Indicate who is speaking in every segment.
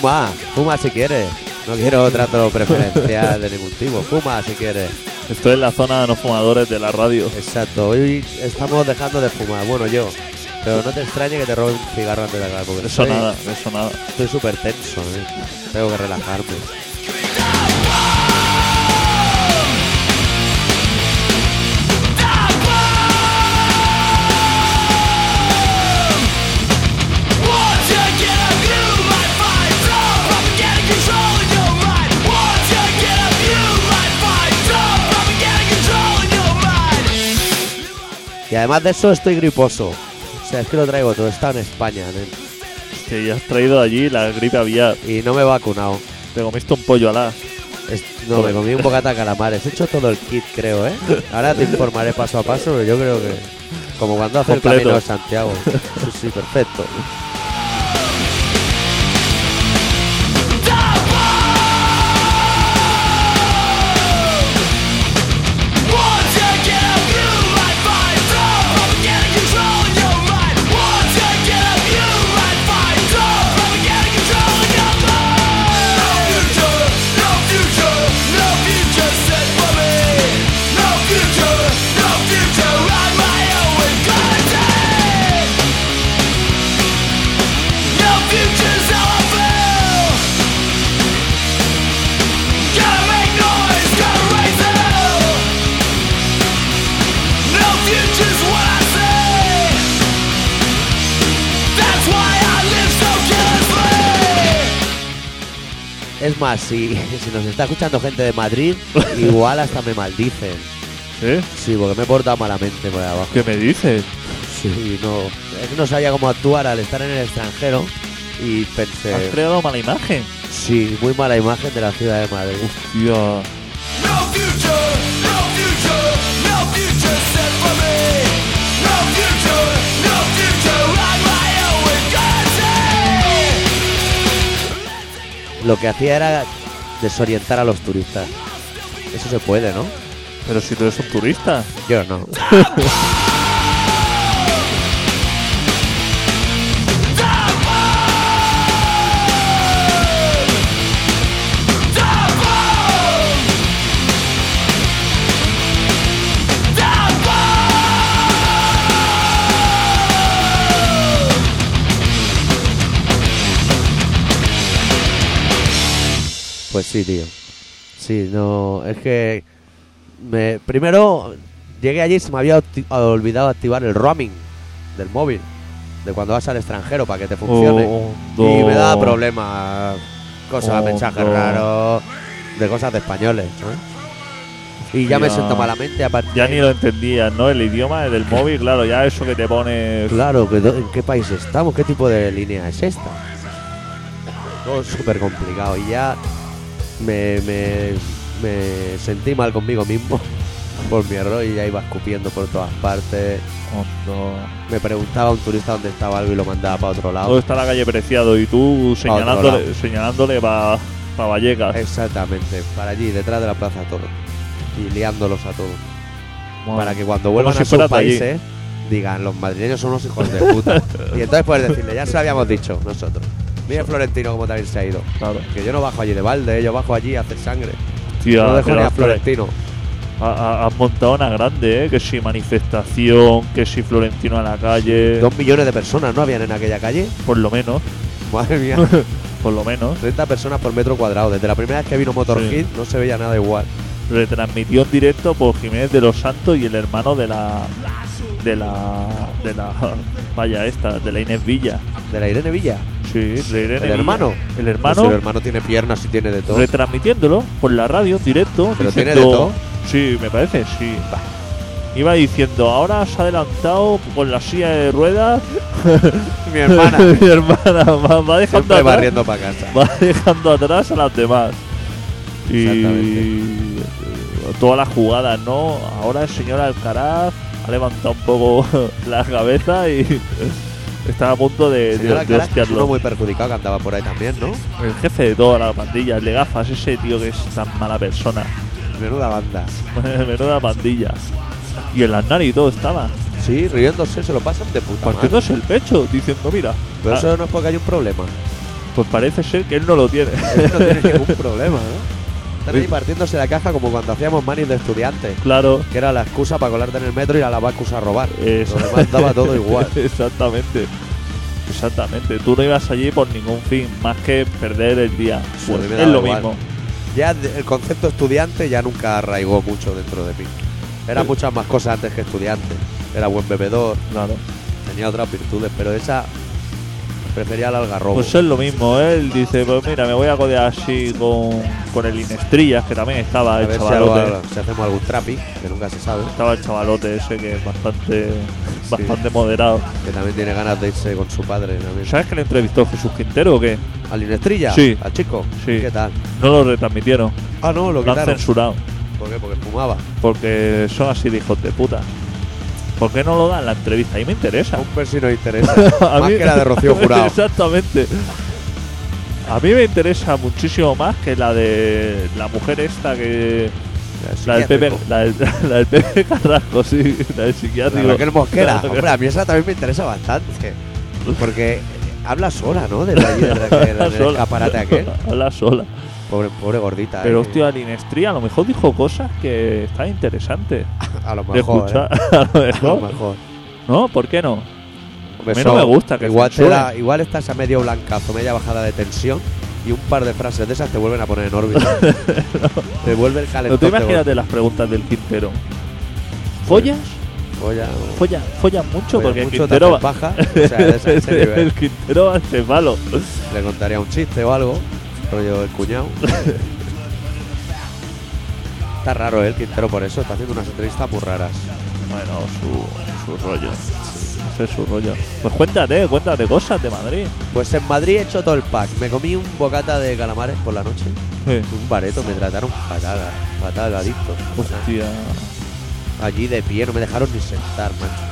Speaker 1: Fuma, fuma si quieres. No quiero trato preferencial de ningún tipo. Fuma si quieres.
Speaker 2: Estoy en la zona de no fumadores de la radio.
Speaker 1: Exacto. Hoy estamos dejando de fumar. Bueno, yo. Pero no te extrañe que te robe un cigarro antes de acabar. Porque
Speaker 2: Eso
Speaker 1: estoy-
Speaker 2: nada, eso nada.
Speaker 1: Estoy súper tenso. ¿eh? Tengo que relajarme. Y además de eso estoy griposo. O sea, es que lo traigo todo. Está en España. nen.
Speaker 2: Que ya has traído allí la gripe aviar.
Speaker 1: Y no me he vacunado.
Speaker 2: Te comiste un pollo alá.
Speaker 1: Es- no, me comí un bocata de calamares. He hecho todo el kit, creo, ¿eh? Ahora te informaré paso a paso, pero yo creo que... Como cuando hace el
Speaker 2: Completo.
Speaker 1: camino de Santiago. Sí, sí, perfecto. Es más, si, si nos está escuchando gente de Madrid, igual hasta me maldicen.
Speaker 2: ¿Eh?
Speaker 1: Sí, porque me he portado malamente por ahí abajo.
Speaker 2: ¿Qué me dices?
Speaker 1: Sí, no... Es que no sabía cómo actuar al estar en el extranjero y
Speaker 2: Has
Speaker 1: pensé...
Speaker 2: creado mala imagen.
Speaker 1: Sí, muy mala imagen de la ciudad de Madrid.
Speaker 2: Tío.
Speaker 1: Lo que hacía era desorientar a los turistas. Eso se puede, ¿no?
Speaker 2: Pero si tú eres un turista.
Speaker 1: Yo no. Pues sí, tío. Sí, no. Es que. Me, primero llegué allí y se me había olvidado activar el roaming del móvil. De cuando vas al extranjero para que te funcione.
Speaker 2: Oh,
Speaker 1: y me daba problemas. Cosas,
Speaker 2: Oh,
Speaker 1: mensajes
Speaker 2: no.
Speaker 1: raros. De cosas de españoles. Y ya me siento malamente aparte.
Speaker 2: Ya ni lo entendías, ¿no? El idioma del móvil, claro, ya eso que te pones.
Speaker 1: Claro, que ¿en qué país estamos? ¿Qué tipo de línea es esta? Todo súper complicado y ya me, me, me sentí mal conmigo mismo por mi error y ya iba escupiendo por todas partes.
Speaker 2: Hondo.
Speaker 1: Me preguntaba a un turista dónde estaba algo y lo mandaba para otro lado.
Speaker 2: ¿Dónde está la calle Preciado? Y tú señalándole, señalándole para Vallecas.
Speaker 1: Exactamente, para allí, detrás de la plaza todo. Y liándolos a todos.
Speaker 2: Bueno,
Speaker 1: Para que cuando vuelvan
Speaker 2: si
Speaker 1: a sus
Speaker 2: allí.
Speaker 1: países digan, los madrileños son unos hijos de puta. y entonces puedes decirle, ya se lo habíamos dicho nosotros. Mira Florentino como también se ha ido.
Speaker 2: Claro.
Speaker 1: Que yo no bajo allí de balde, yo bajo allí a hacer sangre.
Speaker 2: Tía,
Speaker 1: no dejo ni a Florentino.
Speaker 2: ha- ha- Has montado una grande, ¿eh? Que si manifestación, que si Florentino a la calle.
Speaker 1: Dos millones de personas no habían en aquella calle.
Speaker 2: Por lo menos,
Speaker 1: Madre mía,
Speaker 2: por lo menos.
Speaker 1: 30 personas por metro cuadrado. Desde la primera vez que vino Motorhead no se veía nada igual.
Speaker 2: Retransmitió en directo por Jiménez de los Santos y el hermano de la. De la. De la. Vaya, esta, de la Inés Villa.
Speaker 1: De la Irene Villa.
Speaker 2: Sí, Irene
Speaker 1: ¿El
Speaker 2: Villa.
Speaker 1: hermano?
Speaker 2: El
Speaker 1: Pues
Speaker 2: hermano.
Speaker 1: el hermano tiene piernas y tiene de todo.
Speaker 2: retransmitiéndolo por la radio directo.
Speaker 1: Pero tiene de todo.
Speaker 2: Sí, me parece, sí. Iba diciendo, ahora se ha adelantado con la silla de ruedas.
Speaker 1: Mi hermana.
Speaker 2: Mi hermana va, va dejando atrás,
Speaker 1: barriendo para casa.
Speaker 2: va dejando atrás a las demás. Y
Speaker 1: Exactamente.
Speaker 2: todas las jugadas, ¿no? Ahora el señor Alcaraz ha levantado un poco la cabeza y está a punto de, de,
Speaker 1: Señor
Speaker 2: de
Speaker 1: Alcaraz,
Speaker 2: hostiarlo.
Speaker 1: uno muy perjudicado que andaba por ahí también, ¿no?
Speaker 2: El jefe de toda la pandilla, el de gafas, ese tío que es tan mala persona.
Speaker 1: Menuda banda.
Speaker 2: Menuda pandilla. Y el Aznar y todo estaba.
Speaker 1: Sí, riéndose, se lo pasan de puta madre.
Speaker 2: Partiéndose el pecho, diciendo, mira.
Speaker 1: Pero
Speaker 2: ah,
Speaker 1: eso no es porque hay un problema.
Speaker 2: Pues parece ser que él no lo tiene.
Speaker 1: Él no tiene ningún problema, ¿no? Están ahí partiéndose la caja como cuando hacíamos manis de estudiantes.
Speaker 2: claro.
Speaker 1: Que era la excusa para colarte en el metro y a la excusa a robar.
Speaker 2: Eso.
Speaker 1: Lo demás daba todo igual.
Speaker 2: Exactamente. Exactamente. Tú no ibas allí por ningún fin, más que perder el día. Pues es lo
Speaker 1: igual.
Speaker 2: mismo.
Speaker 1: Ya el concepto estudiante ya nunca arraigó mucho dentro de mí. Era
Speaker 2: Sí.
Speaker 1: muchas más cosas antes que estudiante. Era buen bebedor,
Speaker 2: Claro.
Speaker 1: tenía otras virtudes, pero esa prefería el algarrobo.
Speaker 2: Pues es lo mismo. Él dice, pues mira, me voy a codear así con, con el Inestrillas, que también estaba
Speaker 1: a
Speaker 2: el
Speaker 1: ver si,
Speaker 2: chavalote.
Speaker 1: si hacemos algún trapi, que nunca se sabe.
Speaker 2: Estaba el chavalote ese que es bastante, bastante moderado.
Speaker 1: Que también tiene ganas de irse con su padre. también.
Speaker 2: ¿Sabes que le entrevistó Jesús Quintero o qué?
Speaker 1: ¿Al Inestrilla?
Speaker 2: Sí.
Speaker 1: ¿Al chico?
Speaker 2: Sí.
Speaker 1: ¿Qué tal?
Speaker 2: No lo retransmitieron.
Speaker 1: Ah, no, lo
Speaker 2: Lo han
Speaker 1: quitaron.
Speaker 2: censurado.
Speaker 1: ¿Por qué? Porque fumaba.
Speaker 2: Porque son así de hijos de puta. ¿Por qué no lo dan la entrevista? Ahí me interesa.
Speaker 1: Un ver si nos interesa.
Speaker 2: A
Speaker 1: más
Speaker 2: mí-
Speaker 1: que la de Rocío Jurado.
Speaker 2: Exactamente. A mí me interesa muchísimo más que la de la mujer esta que. La del Pepe, la del, la del Pepe Carrasco, sí, la del
Speaker 1: La
Speaker 2: psiquiátrico.
Speaker 1: Raquel Mosquera.
Speaker 2: La-
Speaker 1: Hombre, a mí esa también me interesa bastante. Porque habla sola, ¿no? Desde allí, desde el
Speaker 2: sola.
Speaker 1: escaparate aquel.
Speaker 2: Habla sola.
Speaker 1: Pobre, pobre gordita.
Speaker 2: Pero
Speaker 1: eh.
Speaker 2: hostia, Linestría a lo mejor dijo cosas que están interesantes
Speaker 1: a lo mejor.
Speaker 2: escuchar.
Speaker 1: eh.
Speaker 2: A lo
Speaker 1: A lo
Speaker 2: mejor. ¿No? ¿Por qué no?
Speaker 1: Hombre,
Speaker 2: A mí no me gusta que
Speaker 1: igual, da- igual estás a medio blancazo, media bajada de tensión y un par de frases de esas te vuelven a poner en órbita. Te vuelve el
Speaker 2: No
Speaker 1: calentón.
Speaker 2: te
Speaker 1: de
Speaker 2: imagínate las preguntas del Quintero. ¿Follas?
Speaker 1: Oye,
Speaker 2: Follan, follan mucho
Speaker 1: oye,
Speaker 2: porque
Speaker 1: mucho te
Speaker 2: Quintero va,
Speaker 1: baja. O sea, de ese, ese nivel.
Speaker 2: el Quintero va de palo.
Speaker 1: Le contaría un chiste o algo. Rollo el cuñado. Está raro el Quintero por eso. Está haciendo unas entrevistas muy raras.
Speaker 2: Bueno, su, su rollo. Ese es su rollo. Pues cuéntate, cuéntate cosas de Madrid.
Speaker 1: Pues en Madrid he hecho todo el pack. Me comí un bocata de calamares por la noche. Un bareto. Me trataron fatal. Fatal, adicto.
Speaker 2: Hostia.
Speaker 1: Allí de pie. No me dejaron ni sentar, macho.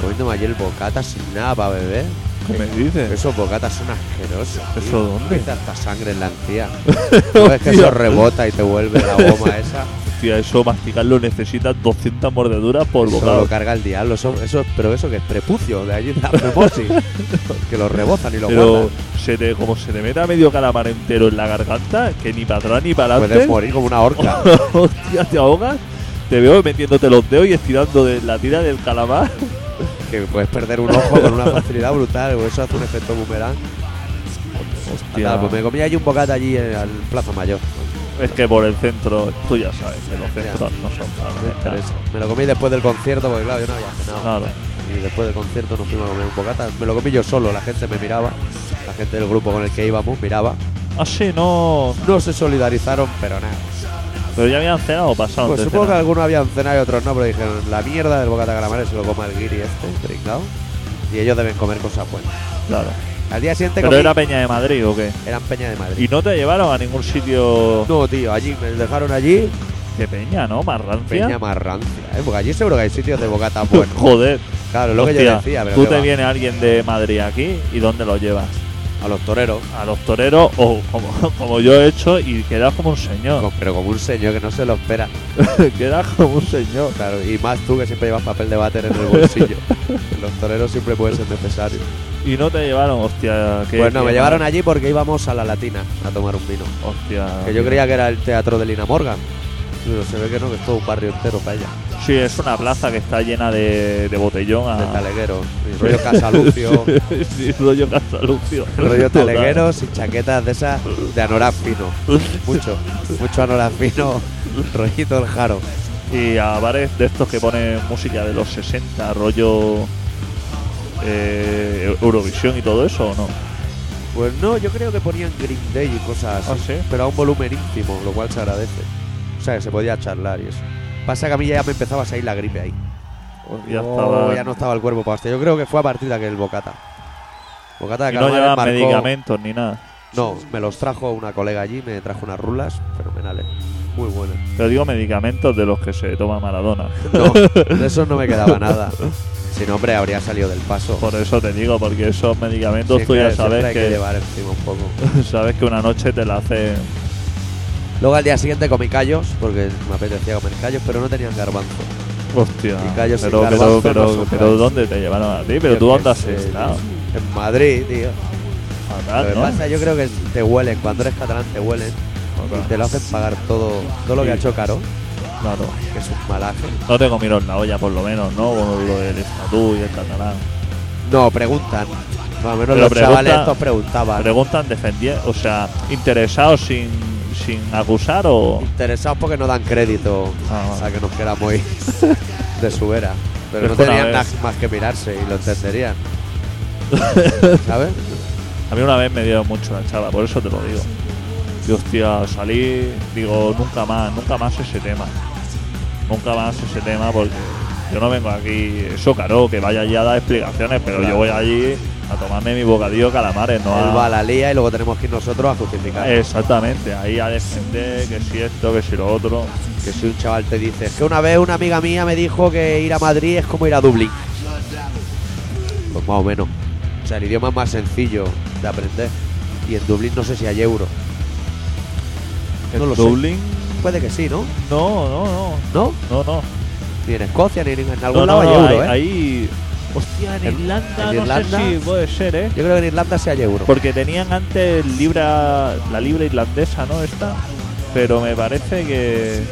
Speaker 1: Comiéndome allí el bocata sin nada para beber.
Speaker 2: ¿Qué me dices?
Speaker 1: Esos bocatas son asquerosos. tío.
Speaker 2: ¿Eso dónde?
Speaker 1: Hay tanta sangre en la encía. ¿No ves que eso rebota y te vuelve la goma esa?
Speaker 2: Hostia, eso masticarlo necesitas 200 mordeduras por
Speaker 1: Eso
Speaker 2: bocado.
Speaker 1: lo carga el diablo. Eso, eso, pero eso que es prepucio de allí de la memosis. que lo rebozan y lo
Speaker 2: Pero
Speaker 1: guardan.
Speaker 2: se te, como se te meta medio calamar entero en la garganta, que ni para atrás ni para
Speaker 1: Puedes
Speaker 2: adelante.
Speaker 1: morir como una horca.
Speaker 2: Hostia, te ahogas. Te veo metiéndote los dedos y estirando de la tira del calamar.
Speaker 1: Que puedes perder un ojo con una facilidad brutal. o Eso hace un efecto boomerang.
Speaker 2: Hostia.
Speaker 1: Pues me comí allí un bocata allí en al Plaza Mayor.
Speaker 2: Es que por el centro, tú ya sabes que los centros no son para
Speaker 1: Me. Me lo comí después del concierto porque claro, yo no había cenado.
Speaker 2: Claro.
Speaker 1: Y después del concierto nos fuimos a comer un bocata. Me lo comí yo solo, la gente me miraba. La gente del grupo con el que íbamos miraba.
Speaker 2: Ah, sí, no.
Speaker 1: No se solidarizaron, pero nada.
Speaker 2: Pero ya habían cenado o pasado.
Speaker 1: Pues supongo que algunos habían cenado y otros no, pero dijeron, la mierda del bocata calamares se lo coma el guiri este, pringao. Y ellos deben comer cosas buenas.
Speaker 2: Claro.
Speaker 1: Al día siguiente
Speaker 2: Pero
Speaker 1: comí-
Speaker 2: era Peña de Madrid o qué?
Speaker 1: eran Peña de Madrid.
Speaker 2: ¿Y no te llevaron a ningún sitio
Speaker 1: No, tío, allí me dejaron allí
Speaker 2: de Peña, no? Más rancia.
Speaker 1: Peña más rancia, ¿eh? Porque allí seguro que hay sitios de bocata buenos.
Speaker 2: Joder.
Speaker 1: Claro, lo que yo
Speaker 2: Hostia,
Speaker 1: decía, pero
Speaker 2: tú
Speaker 1: qué
Speaker 2: te
Speaker 1: va.
Speaker 2: viene alguien de Madrid aquí y ¿dónde lo llevas?
Speaker 1: A los toreros.
Speaker 2: A los toreros o como, como yo he hecho y quedas como un señor.
Speaker 1: Pero como un señor que no se lo espera.
Speaker 2: quedas como un señor.
Speaker 1: Claro, y más tú que siempre llevas papel de váter en el bolsillo. los toreros siempre pueden ser necesarios.
Speaker 2: Y no te llevaron, hostia. ¿qué-
Speaker 1: Pues no, me llevaron allí porque íbamos a la Latina a tomar un vino.
Speaker 2: Hostia.
Speaker 1: Que yo creía que era el teatro de Lina Morgan. Pero se ve que no, que es todo un barrio entero para ella.
Speaker 2: Sí, es una plaza que está llena de, de botellón.
Speaker 1: De
Speaker 2: A...
Speaker 1: talegueros. Y rollo Casalucio.
Speaker 2: sí, rollo Casalucio.
Speaker 1: rollo talegueros y chaquetas de esas de anorak fino. Mucho. Mucho anorak fino. Rollito el jaro.
Speaker 2: Y a bares de estos que ponen música de los 60, rollo eh, Eurovisión y todo eso, ¿o no?
Speaker 1: Pues no, yo creo que ponían Green Day y cosas así.
Speaker 2: ¿Ah, sí?
Speaker 1: Pero a un volumen ínfimo, lo cual se agradece. O sea, que se podía charlar y eso. Pasa que a mí ya me empezaba a salir la gripe ahí.
Speaker 2: Ya
Speaker 1: Oh,
Speaker 2: estaba.
Speaker 1: ya no estaba el cuerpo para hostia. Yo creo que fue a partir de aquel bocata. Bocata de
Speaker 2: y no llevan
Speaker 1: marcó-
Speaker 2: medicamentos ni nada.
Speaker 1: No, me los trajo una colega allí, me trajo unas rulas fenomenales. Muy buenas.
Speaker 2: Pero digo medicamentos de los que se toma Maradona.
Speaker 1: No, de eso no me quedaba nada. Si no, hombre, habría salido del paso.
Speaker 2: Por eso te digo, porque esos medicamentos
Speaker 1: Sí,
Speaker 2: tú
Speaker 1: que
Speaker 2: ya sabes
Speaker 1: hay que,
Speaker 2: que,
Speaker 1: llevar encima un poco.
Speaker 2: sabes que una noche te la hacen.
Speaker 1: Luego al día siguiente comí callos, porque me apetecía comer callos, pero no tenían garbanzo.
Speaker 2: Hostia.
Speaker 1: Y callos sin
Speaker 2: pero, pero,
Speaker 1: garbanzo
Speaker 2: pero,
Speaker 1: no son
Speaker 2: pero
Speaker 1: callos.
Speaker 2: ¿dónde te llevaron a ti? Pero tú dónde has
Speaker 1: sé,
Speaker 2: estado.
Speaker 1: En Madrid, tío.
Speaker 2: fatal,
Speaker 1: Lo que
Speaker 2: ¿no?
Speaker 1: pasa, yo creo que te huelen, cuando eres catalán te huelen
Speaker 2: Fatal.
Speaker 1: y te lo hacen pagar todo, todo lo que
Speaker 2: Sí.
Speaker 1: ha hecho caro,
Speaker 2: Claro.
Speaker 1: que es un malaje.
Speaker 2: No te comieron la olla, por lo menos, ¿no? Con lo del estatú y el catalán.
Speaker 1: No, preguntan. Más o menos
Speaker 2: Pero
Speaker 1: los
Speaker 2: pregunta-
Speaker 1: chavales estos preguntaban.
Speaker 2: Preguntan defendiendo, o sea, interesados sin, sin acusar o.
Speaker 1: Interesados porque no dan crédito
Speaker 2: Ah,
Speaker 1: a que nos queramos ir de su era. Pero no tenían nada más que mirarse y lo entenderían. ¿Sabes?
Speaker 2: A mí una vez me dio mucho la chava, por eso te lo digo. Y hostia, salí, digo, nunca más, nunca más ese tema. Nunca más ese tema porque yo no vengo aquí, eso claro, que vaya allí a dar explicaciones, pero
Speaker 1: Claro.
Speaker 2: yo voy allí a tomarme mi bocadillo calamares, no
Speaker 1: Él va a la lía y luego tenemos que ir nosotros a justificar.
Speaker 2: Exactamente, ahí a defender que si esto, que si lo otro.
Speaker 1: Que si un chaval te dice, es que una vez una amiga mía me dijo que ir a Madrid es como ir a Dublín. Pues más o menos. O sea, el idioma es más sencillo de aprender. Y en Dublín no sé si hay euro. No
Speaker 2: En
Speaker 1: lo sé.
Speaker 2: Dublín,
Speaker 1: Puede que sí, ¿no?
Speaker 2: no, no, no,
Speaker 1: ¿No?
Speaker 2: no, no.
Speaker 1: Ni en Escocia ni en, en algún
Speaker 2: No,
Speaker 1: lado
Speaker 2: no,
Speaker 1: hay
Speaker 2: no,
Speaker 1: euro,
Speaker 2: ahí-
Speaker 1: ¿eh?
Speaker 2: ahí- Hostia, en,
Speaker 1: En-
Speaker 2: Irlanda,
Speaker 1: en
Speaker 2: no
Speaker 1: Irlanda-
Speaker 2: sé si puede ser, ¿eh?
Speaker 1: Yo creo que en Irlanda sí hay euro.
Speaker 2: Porque tenían antes libra, la libra irlandesa, ¿no? Esta. Pero me parece que,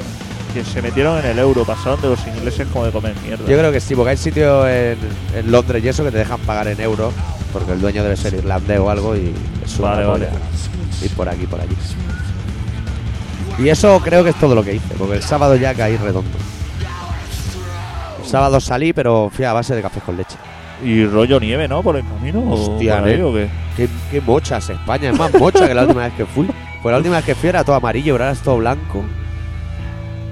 Speaker 2: que se metieron en el euro, pasaron de los ingleses como de comer mierda.
Speaker 1: Yo creo que sí, porque hay sitios en, en Londres y eso que te dejan pagar en euros, porque el dueño debe ser irlandés o algo y es una
Speaker 2: Vale, vale.
Speaker 1: Ir por aquí, por allí. Y eso creo que es todo lo que hice, porque el sábado ya caí redondo. Sábado salí, pero fui a base de café con leche.
Speaker 2: Y rollo nieve, ¿no? Por el camino.
Speaker 1: Hostia, nen.
Speaker 2: ¿o qué?
Speaker 1: Qué, qué mochas España, es más mocha que la última vez que fui. Pues la última vez que fui era todo amarillo, pero ahora es todo blanco.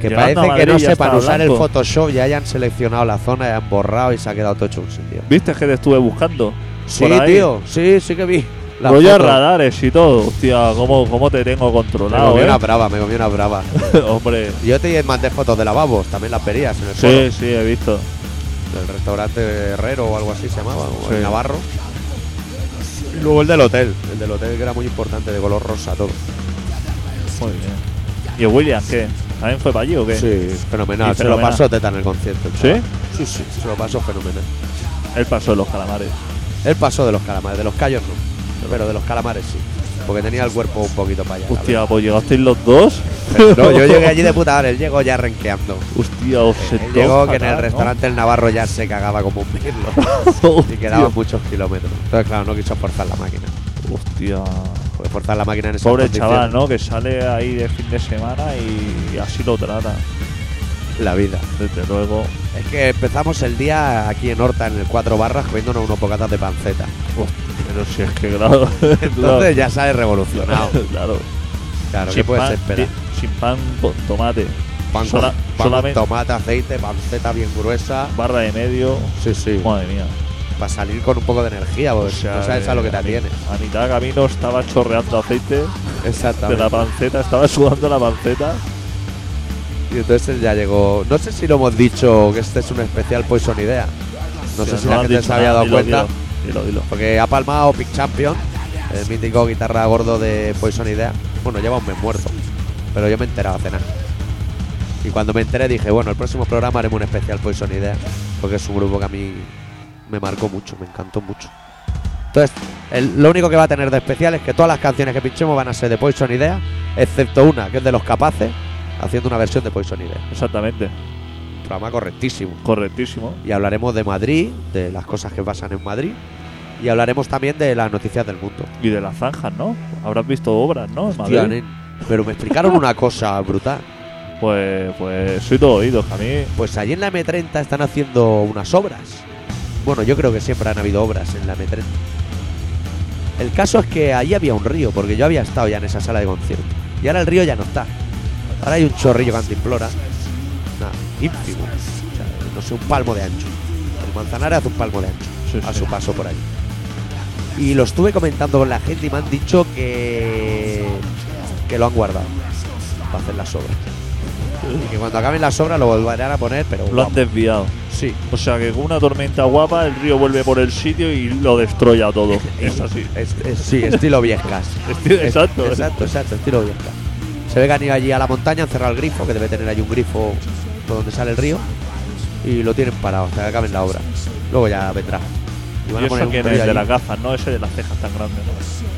Speaker 1: Que
Speaker 2: Llegando
Speaker 1: parece que no sepan usar el. Photoshop y hayan seleccionado la zona y han borrado y se ha quedado todo hecho un sitio.
Speaker 2: ¿Viste que te estuve buscando?
Speaker 1: Sí, tío, sí, sí que vi. La
Speaker 2: rollo
Speaker 1: foto.
Speaker 2: radares y todo. Hostia, ¿cómo, cómo te tengo
Speaker 1: Me
Speaker 2: controlado,
Speaker 1: comí
Speaker 2: eh?
Speaker 1: una brava, me comí una brava.
Speaker 2: Hombre.
Speaker 1: Yo te mandé fotos de lavabos, también las verías en el
Speaker 2: Sí,
Speaker 1: foro.
Speaker 2: sí, he visto.
Speaker 1: del restaurante Herrero o algo así se llamaba, o
Speaker 2: Sí.
Speaker 1: el Navarro. Y luego el del hotel, el del hotel que era muy importante, de color rosa todo.
Speaker 2: Muy bien. ¿Y el William qué? ¿También fue para allí o qué?
Speaker 1: Sí, fenomenal. Se lo pasó teta en el concierto.
Speaker 2: ¿Sí?
Speaker 1: Sí, sí, se lo pasó fenomenal.
Speaker 2: Él pasó los calamares.
Speaker 1: Él pasó de los calamares, de los callos no, pero de los calamares sí. Porque tenía el cuerpo un poquito para allá.
Speaker 2: Hostia, pues llegasteis los dos.
Speaker 1: No, yo llegué allí de puta madre, él llegó ya renqueando.
Speaker 2: Hostia, os
Speaker 1: Él llegó que en el
Speaker 2: ¿no?
Speaker 1: restaurante El Navarro ya se cagaba como un mirlo. y quedaban muchos kilómetros. Entonces, claro, no quiso forzar la máquina.
Speaker 2: Hostia.
Speaker 1: Porque forzar la máquina en esa
Speaker 2: Pobre chaval, ¿no? Que sale ahí de fin de semana y, y así lo trata.
Speaker 1: La vida.
Speaker 2: Desde luego.
Speaker 1: Es que empezamos el día aquí en Horta, en el Cuatro Barras, comiéndonos unos bocatas de panceta.
Speaker 2: Pero si es que, claro.
Speaker 1: Entonces ya sale revolucionado.
Speaker 2: claro.
Speaker 1: Claro, ¿qué puedes
Speaker 2: pan,
Speaker 1: esperar?
Speaker 2: di- Sin pan con tomate.
Speaker 1: Pan,
Speaker 2: sola-
Speaker 1: pan,
Speaker 2: solamente-
Speaker 1: tomate, aceite, panceta bien gruesa.
Speaker 2: Barra de medio.
Speaker 1: Sí, sí.
Speaker 2: Madre mía.
Speaker 1: Para salir con un poco de energía, porque no sabes a lo que te atienes.
Speaker 2: A mitad de camino estaba chorreando aceite de
Speaker 1: Exactamente.
Speaker 2: la panceta, estaba sudando la panceta.
Speaker 1: Y entonces él ya llegó. No sé si lo hemos dicho que este es un especial Poison Idea. No sé si la
Speaker 2: han
Speaker 1: gente se había dado cuenta.
Speaker 2: Dilo, dilo.
Speaker 1: Porque ha palmado Pick Champion, el mítico guitarra gordo de Poison Idea. Bueno, lleva un mes muerto, pero yo me he enterado hace nada. Y cuando me enteré dije, bueno, el próximo programa haremos un especial Poison Idea, porque es un grupo que a mí me marcó mucho, me encantó mucho. Entonces, lo único que va a tener de especial es que todas las canciones que pinchemos van a ser de Poison Idea, excepto una, que es de Los Capaces, haciendo una versión de Poison Idea.
Speaker 2: Exactamente.
Speaker 1: Programa correctísimo.
Speaker 2: Correctísimo.
Speaker 1: Y hablaremos de Madrid, de las cosas que pasan en Madrid, y hablaremos también de las noticias del mundo.
Speaker 2: Y de las zanjas, ¿no? Habrás visto obras, ¿no? En Madrid.
Speaker 1: nen, Pero me explicaron una cosa brutal.
Speaker 2: Pues, pues soy todo oídos, a mí.
Speaker 1: Pues allí en la M30 están haciendo unas obras. Bueno, yo creo que siempre han habido obras en la M30. El caso es que allí había un río, porque yo había estado ya en esa sala de concierto. Y ahora el río ya no está. Ahora hay un chorrillo cantimplora. Ínfimo. O sea, no sé, un palmo de ancho. El Manzanares hace un palmo de ancho
Speaker 2: Sí,
Speaker 1: a
Speaker 2: sí.
Speaker 1: su paso por allí. Y lo estuve comentando con la gente y me han dicho que, que lo han guardado para hacer las obras. Y que cuando acaben las obras lo volverán a poner, pero
Speaker 2: Lo han desviado.
Speaker 1: sí,
Speaker 2: O sea que con una tormenta guapa el río vuelve por el sitio y lo destroya todo. Es así.
Speaker 1: es, es- sí, estilo Viescas.
Speaker 2: Esti-
Speaker 1: Es-
Speaker 2: Exacto.
Speaker 1: exacto, exacto, estilo Viescas. Se ve que han ido allí a la montaña, han cerrado el grifo, que debe tener allí un grifo por donde sale el río, y lo tienen parado hasta que acaben la obra. Luego ya vendrá. Y
Speaker 2: Y,
Speaker 1: van a poner
Speaker 2: eso quién es de las gafas, ¿no? Ese de las cejas tan grandes, ¿no?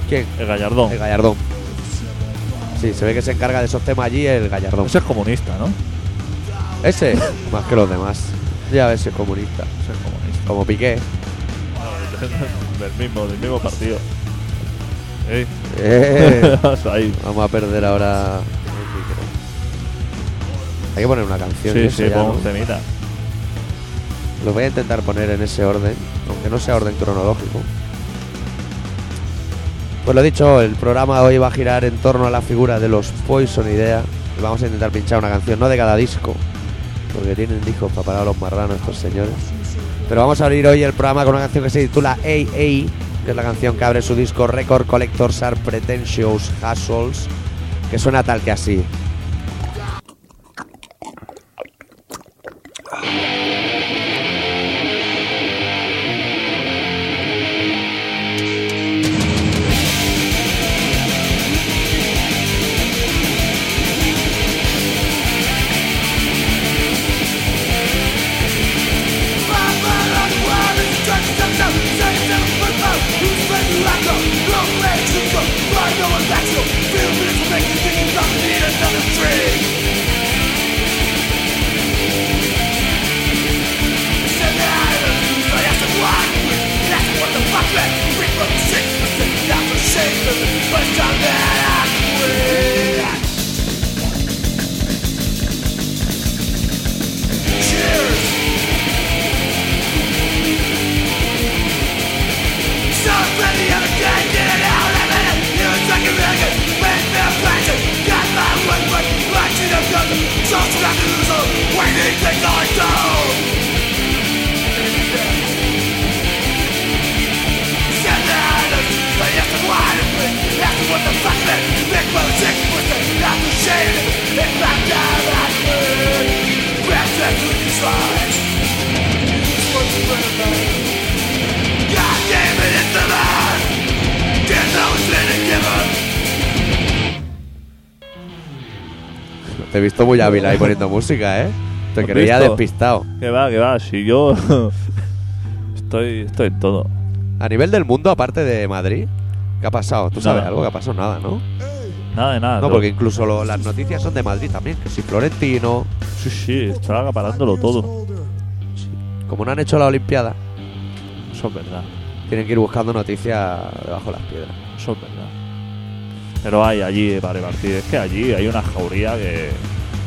Speaker 1: ¿Quién?
Speaker 2: El gallardón.
Speaker 1: El Gallardón. Sí, se ve que se encarga de esos temas allí el Gallardón.
Speaker 2: Ese es comunista, ¿no?
Speaker 1: Ese, más que los demás. Ya ves es comunista.
Speaker 2: Ese es comunista.
Speaker 1: Como Piqué.
Speaker 2: del mismo, del mismo partido. ¿Eh?
Speaker 1: Eh, vamos a perder ahora. Hay que poner una canción.
Speaker 2: Sí, sí,
Speaker 1: ya,
Speaker 2: pon
Speaker 1: ¿no?
Speaker 2: un temita.
Speaker 1: Lo voy a intentar poner en ese orden, aunque no sea orden cronológico. Pues lo dicho, el programa hoy va a girar en torno a la figura de los Poison Idea. Y vamos a intentar pinchar una canción, no de cada disco, porque tienen discos para parar a los marranos estos señores. Pero vamos a abrir hoy el programa con una canción que se titula AA, que es la canción que abre su disco Record Collectors Are Pretentious Hassles, que suena tal que así.
Speaker 3: But
Speaker 1: muy hábil ahí poniendo música, ¿eh? Te
Speaker 2: ¿Has
Speaker 1: creía
Speaker 2: visto?
Speaker 1: despistado.
Speaker 2: Que va, que va. Si yo. estoy, estoy en todo.
Speaker 1: A nivel del mundo, aparte de Madrid, ¿qué ha pasado? ¿Tú sabes
Speaker 2: Nada.
Speaker 1: algo que ha pasado? Nada, ¿no?
Speaker 2: Nada de nada.
Speaker 1: No, porque incluso lo- las noticias son de Madrid también, que si Florentino,
Speaker 2: Sí, sí, está acaparándolo todo.
Speaker 1: como no han hecho la Olimpiada,
Speaker 2: Eso es verdad.
Speaker 1: tienen que ir buscando noticias debajo de las piedras.
Speaker 2: Eso es verdad. Pero hay allí para repartir. Es que allí hay una jauría que.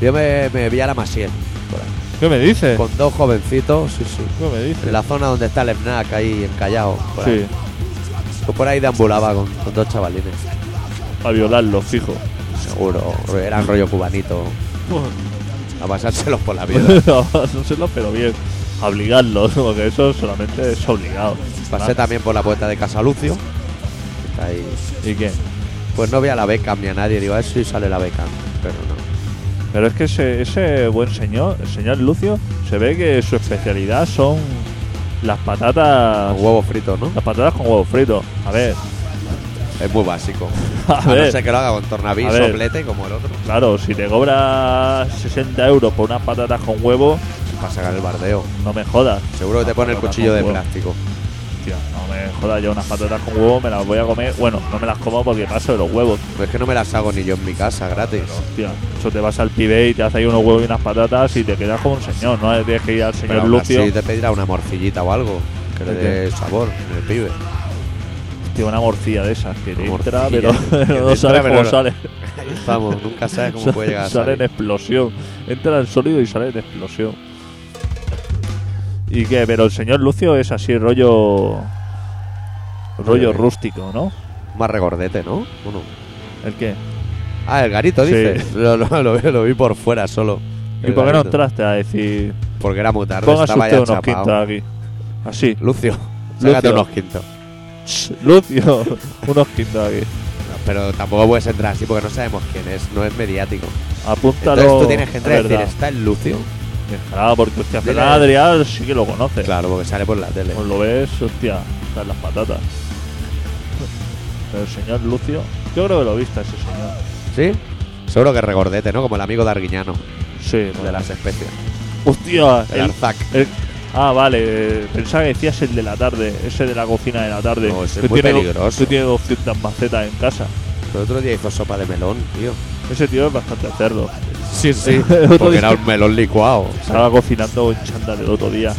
Speaker 1: Yo me, me vi a la Masiel, por ahí,
Speaker 2: ¿Qué me dices?
Speaker 1: con dos jovencitos, sí, sí.
Speaker 2: ¿Qué me dices?
Speaker 1: En la zona donde está el FNAC, ahí en Callao. Por ahí.
Speaker 2: Sí,
Speaker 1: Pues por ahí deambulaba con, con dos chavalines.
Speaker 2: a violarlo, fijo.
Speaker 1: Seguro, eran rollo cubanito, a pasárselos por la piedra.
Speaker 2: no sé pero bien. A obligarlos, porque eso solamente es obligado.
Speaker 1: Pasé también por la puerta de Casa Lucio. Está ahí.
Speaker 2: ¿Y qué?
Speaker 1: Pues no vi a la Beckham ni a nadie. Digo, a ver si sale la Beckham. Pero no.
Speaker 2: Pero es que ese, ese buen señor, el señor Lucio, se ve que su especialidad son las patatas.
Speaker 1: Con huevo frito, ¿no?
Speaker 2: Las patatas con huevo frito. A ver,
Speaker 1: Es muy básico.
Speaker 2: a
Speaker 1: A no
Speaker 2: ver.
Speaker 1: ser que lo haga con tornaví,
Speaker 2: A ver.
Speaker 1: soplete, como el otro.
Speaker 2: Claro, si te cobras 60 euros por unas patatas con huevo,
Speaker 1: Para sacar el bardeo.
Speaker 2: no me jodas.
Speaker 1: Seguro que te pone el cuchillo de
Speaker 2: huevo.
Speaker 1: plástico.
Speaker 2: Jodas, yo unas patatas con huevo me las voy a comer. Bueno, no me las como porque paso de los huevos.
Speaker 1: Pues es que no me las hago ni yo en mi casa, gratis.
Speaker 2: Hostia, eso te vas al pibe y te hace ahí unos huevos y unas patatas y te quedas como un señor, ¿no? Tienes que ir al señor
Speaker 1: Pero
Speaker 2: Lucio.
Speaker 1: así te pedirá una morcillita o algo. Que le
Speaker 2: ¿De
Speaker 1: dé sabor el pibe.
Speaker 2: Tío, una morcilla de esas que te entra, pero, no sabes cómo sale.
Speaker 1: Vamos, nunca sabes cómo puede llegar a
Speaker 2: sale en explosión. Entra en sólido y sale en explosión. ¿Y qué? Pero el señor Lucio es así, rollo. Rollo
Speaker 1: Eh.
Speaker 2: rústico, ¿no?
Speaker 1: Más regordete, ¿no? Bueno.
Speaker 2: ¿El qué?
Speaker 1: Ah, el garito,
Speaker 2: Sí.
Speaker 1: dice. Lo, lo- lo vi- lo vi por fuera solo.
Speaker 2: ¿Y por qué no entraste a decir.
Speaker 1: Porque era muy tarde,
Speaker 2: Póngase
Speaker 1: estaba
Speaker 2: usted
Speaker 1: ya
Speaker 2: unos quintos aquí? Así.
Speaker 1: Lucio, sácate
Speaker 2: Lucio.
Speaker 1: unos quintos.
Speaker 2: Lucio, unos quintos aquí.
Speaker 1: Pero tampoco puedes entrar así porque no sabemos quién es, no es mediático.
Speaker 2: Apúntalo.
Speaker 1: Entonces tú tienes que entrar y decir. ¿está el Lucio?
Speaker 2: Claro, porque hostia, Adrián sí que lo conoce.
Speaker 1: Claro, porque sale por la tele.
Speaker 2: Pues lo ves, hostia, está en las patatas. Pero el señor Lucio, yo creo que lo viste ese señor.
Speaker 1: ¿Sí? Seguro que es regordete, ¿no? Como el amigo de Arguiñano,
Speaker 2: Sí,
Speaker 1: de las especies.
Speaker 2: Hostia,
Speaker 1: El
Speaker 2: el,
Speaker 1: Arzac.
Speaker 2: el- Ah, vale. Pensaba que decías el de la tarde, ese de la cocina de la tarde.
Speaker 1: No, ese es muy
Speaker 2: tiene,
Speaker 1: peligroso.
Speaker 2: Que tiene 200 macetas en casa.
Speaker 1: El otro día hizo sopa de melón, tío.
Speaker 2: Ese tío es bastante cerdo.
Speaker 1: Sí, sí. Porque era un melón licuado.
Speaker 2: Estaba cocinando en chándal el otro día.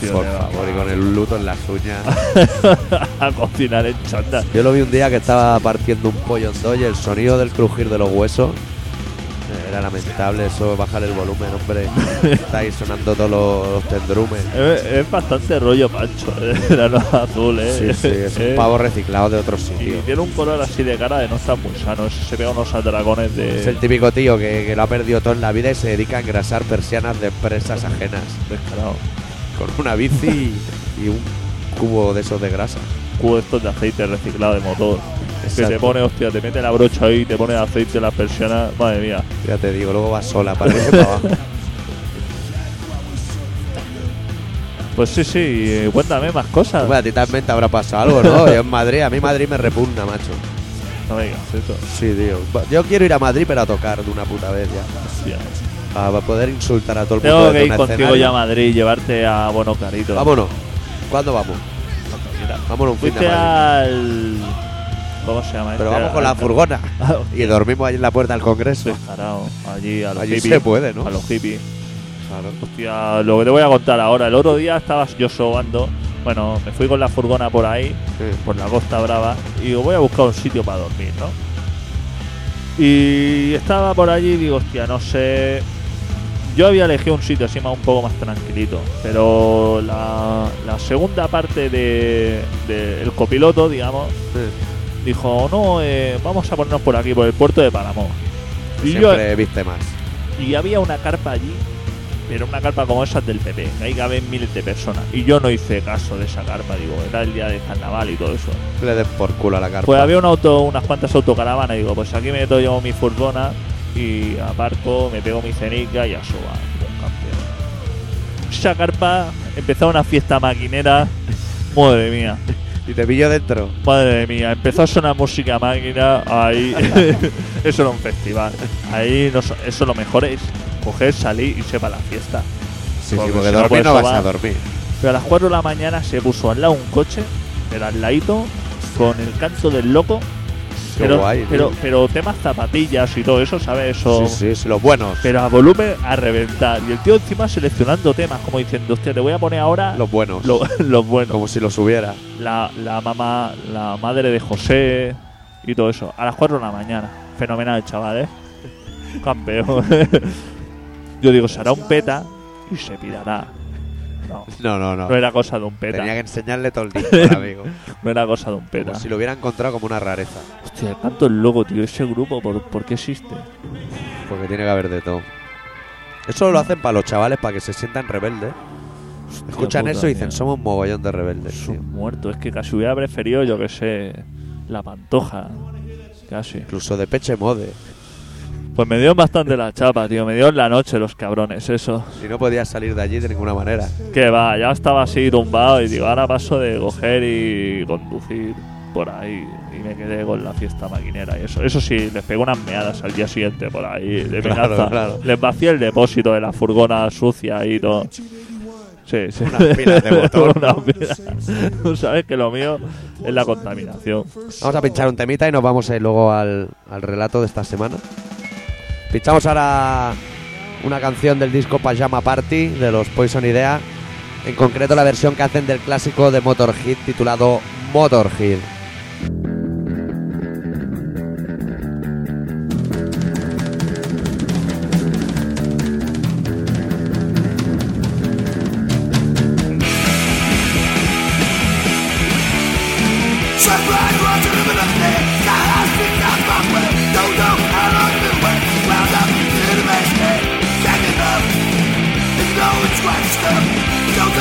Speaker 2: Tío,
Speaker 1: Por
Speaker 2: va-
Speaker 1: favor, y con el luto en las uñas.
Speaker 2: a cocinar en chándal.
Speaker 1: Yo lo vi un día que estaba partiendo un pollo en dos y el sonido del crujir de los huesos eh, era lamentable. Eso, bajar el volumen, hombre. Está ahí sonando todos los, los tendrumes.
Speaker 2: Es, es bastante rollo pancho, eh, el ano azul, eh.
Speaker 1: Sí, sí, es
Speaker 2: Eh,
Speaker 1: un pavo reciclado de otro
Speaker 2: Y
Speaker 1: sitio.
Speaker 2: tiene un color así de cara de no estar muy sano. Se pega unos atracones de.
Speaker 1: Es el típico tío que, que lo ha perdido todo en la vida y se dedica a engrasar persianas de empresas ajenas.
Speaker 2: descarado.
Speaker 1: Con una bici y, y un cubo de esos de grasa.
Speaker 2: Cubo estos de aceite reciclado de motor. Que te pone, hostia, te mete la brocha ahí, te pone aceite en las persianas. Madre mía.
Speaker 1: Ya te digo, luego vas sola para y para abajo.
Speaker 2: Pues sí, sí, eh, cuéntame más cosas.
Speaker 1: Hombre, a ti también te habrá pasado algo, ¿no? Yo en Madrid, a mí Madrid me repugna, macho.
Speaker 2: No me digas eso.
Speaker 1: Sí, tío. Yo quiero ir a Madrid, pero a tocar de una puta vez ya.
Speaker 2: Hostia.
Speaker 1: Para poder insultar a todo el mundo.
Speaker 2: Tengo que ir contigo
Speaker 1: escenario.
Speaker 2: ya a Madrid y llevarte a Bueno Carito.
Speaker 1: Vámonos. ¿Cuándo vamos? Vámonos un fin de
Speaker 2: al. ¿Cómo se llama?
Speaker 1: Pero
Speaker 2: este?
Speaker 1: vamos con la furgona.
Speaker 2: Ah,
Speaker 1: Y dormimos allí en la puerta del Congreso.
Speaker 2: Descarado. Allí a los
Speaker 1: Allí
Speaker 2: hippies.
Speaker 1: se puede, ¿no?
Speaker 2: A los hippies.
Speaker 1: Claro.
Speaker 2: Hostia, lo que te voy a contar ahora. El otro día estaba yo sobando. Bueno, me fui con la furgona por ahí,
Speaker 1: Sí.
Speaker 2: por la Costa Brava, y digo, voy a buscar un sitio para dormir, ¿no? Y estaba por allí y digo, hostia, no sé. Yo había elegido un sitio así más un poco más tranquilito, pero la, la segunda parte de, de el copiloto, digamos,
Speaker 1: Sí.
Speaker 2: dijo, no, eh, vamos a ponernos por aquí, por el puerto de Palamó. Y yo,
Speaker 1: Siempre viste más.
Speaker 2: y había una carpa allí, pero una carpa como esas del PP, que ahí caben miles de personas. Y yo no hice caso de esa carpa, digo, era el día de carnaval y todo eso.
Speaker 1: Le den por culo a la carpa.
Speaker 2: Pues había un auto, unas cuantas autocaravanas, y digo, pues aquí me meto yo mi furgona y aparco, me pego mi cenica y a un campeón. Esa carpa empezó una fiesta maquinera, madre mía.
Speaker 1: Y te pillo dentro.
Speaker 2: Madre mía, empezó a sonar música máquina, ahí eso era un festival. Ahí no, eso lo mejor es coger, salir y se va a la fiesta.
Speaker 1: Sí,
Speaker 2: Porque
Speaker 1: sí, porque
Speaker 2: si no,
Speaker 1: dormir
Speaker 2: pues
Speaker 1: no vas
Speaker 2: va.
Speaker 1: a dormir.
Speaker 2: Pero a las 4 de la mañana se puso al lado un coche, pero al ladito, con el canto del loco. Pero,
Speaker 1: guay, tío.
Speaker 2: pero, pero temas zapatillas y todo eso, ¿sabes? Eso.
Speaker 1: Sí, sí, sí, los buenos.
Speaker 2: Pero a volumen a reventar. Y el tío encima seleccionando temas, como diciendo, hostia, te voy a poner ahora
Speaker 1: Los buenos.
Speaker 2: lo- los buenos.
Speaker 1: Como si los hubiera.
Speaker 2: la, la mamá, la madre de José y todo eso. A las 4 de la mañana. Fenomenal, chaval, ¿eh? Campeón. Yo digo, será un peta y se pirará. No,
Speaker 1: No, no, no.
Speaker 2: no era cosa de un peta.
Speaker 1: Tenía que enseñarle todo el día, amigo.
Speaker 2: No era cosa de un peta.
Speaker 1: Como si lo hubiera encontrado como una rareza.
Speaker 2: Hostia, tanto el loco, tío. Ese grupo, ¿por, por qué existe?
Speaker 1: Porque tiene que haber de todo. Eso lo hacen para los chavales, para que se sientan rebeldes. Escuchan
Speaker 2: puta,
Speaker 1: eso y dicen,
Speaker 2: tío.
Speaker 1: somos un mogollón de rebeldes.
Speaker 2: Es
Speaker 1: tío".
Speaker 2: un muerto. Es que casi hubiera preferido, yo que sé, la pantoja. Casi.
Speaker 1: Incluso de peche mode.
Speaker 2: Pues me dio bastante la chapa, tío. Me dio en la noche los cabrones, eso.
Speaker 1: Y no podías salir de allí de ninguna manera.
Speaker 2: Que va, ya estaba así tumbado y digo, ahora paso de coger y conducir por ahí. Y me quedé con la fiesta maquinera y eso. Eso sí, les pegó unas meadas al día siguiente por ahí. De
Speaker 1: Claro, claro.
Speaker 2: Les vacié el depósito de la furgona sucia y todo. Sí, sí.
Speaker 1: Unas pilas de motor,
Speaker 2: Unas pilas. Tú sabes que lo mío es la contaminación.
Speaker 1: Vamos a pinchar un temita y nos vamos a ir luego al, al relato de esta semana. Pinchamos ahora una canción del disco Pajama Party de los Poison Idea. En concreto la versión que hacen del clásico de Motorhead titulado Motorhead.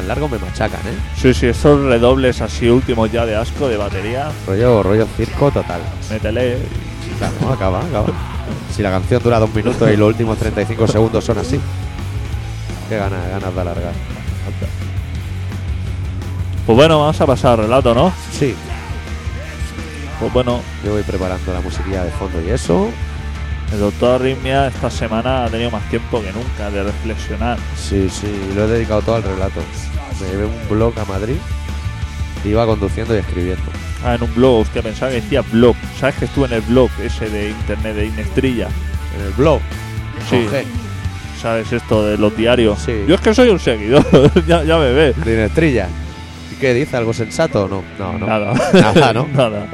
Speaker 1: tan largos me machacan, ¿eh?
Speaker 2: Sí, sí, estos redobles así últimos ya de asco de batería,
Speaker 1: Rollo, rollo circo total.
Speaker 2: métele.
Speaker 1: Claro, no, acaba, acaba. Si la canción dura dos minutos y los últimos 35 segundos son así. Qué ganas, ganas de alargar.
Speaker 2: Pues bueno, vamos a pasar al relato, ¿no?
Speaker 1: Sí,
Speaker 2: Pues bueno,
Speaker 1: yo voy preparando la musiquilla de fondo y eso.
Speaker 2: El doctor Arritmia esta semana ha tenido más tiempo que nunca de reflexionar.
Speaker 1: Sí, sí, lo he dedicado todo al relato. Me llevé un blog a Madrid. Iba conduciendo y escribiendo.
Speaker 2: Ah, en un blog, hostia, pensaba que decía blog. ¿Sabes que estuve en el blog ese de internet de Inestrilla?
Speaker 1: En el blog.
Speaker 2: Sí.
Speaker 1: Con G.
Speaker 2: ¿Sabes esto de los diarios?
Speaker 1: Sí.
Speaker 2: Yo es que soy un seguidor, ya, ya me ve.
Speaker 1: De Inestrilla. ¿Y qué dice? ¿Algo sensato o no? No, no.
Speaker 2: Nada.
Speaker 1: Nada, ¿no?
Speaker 2: Nada.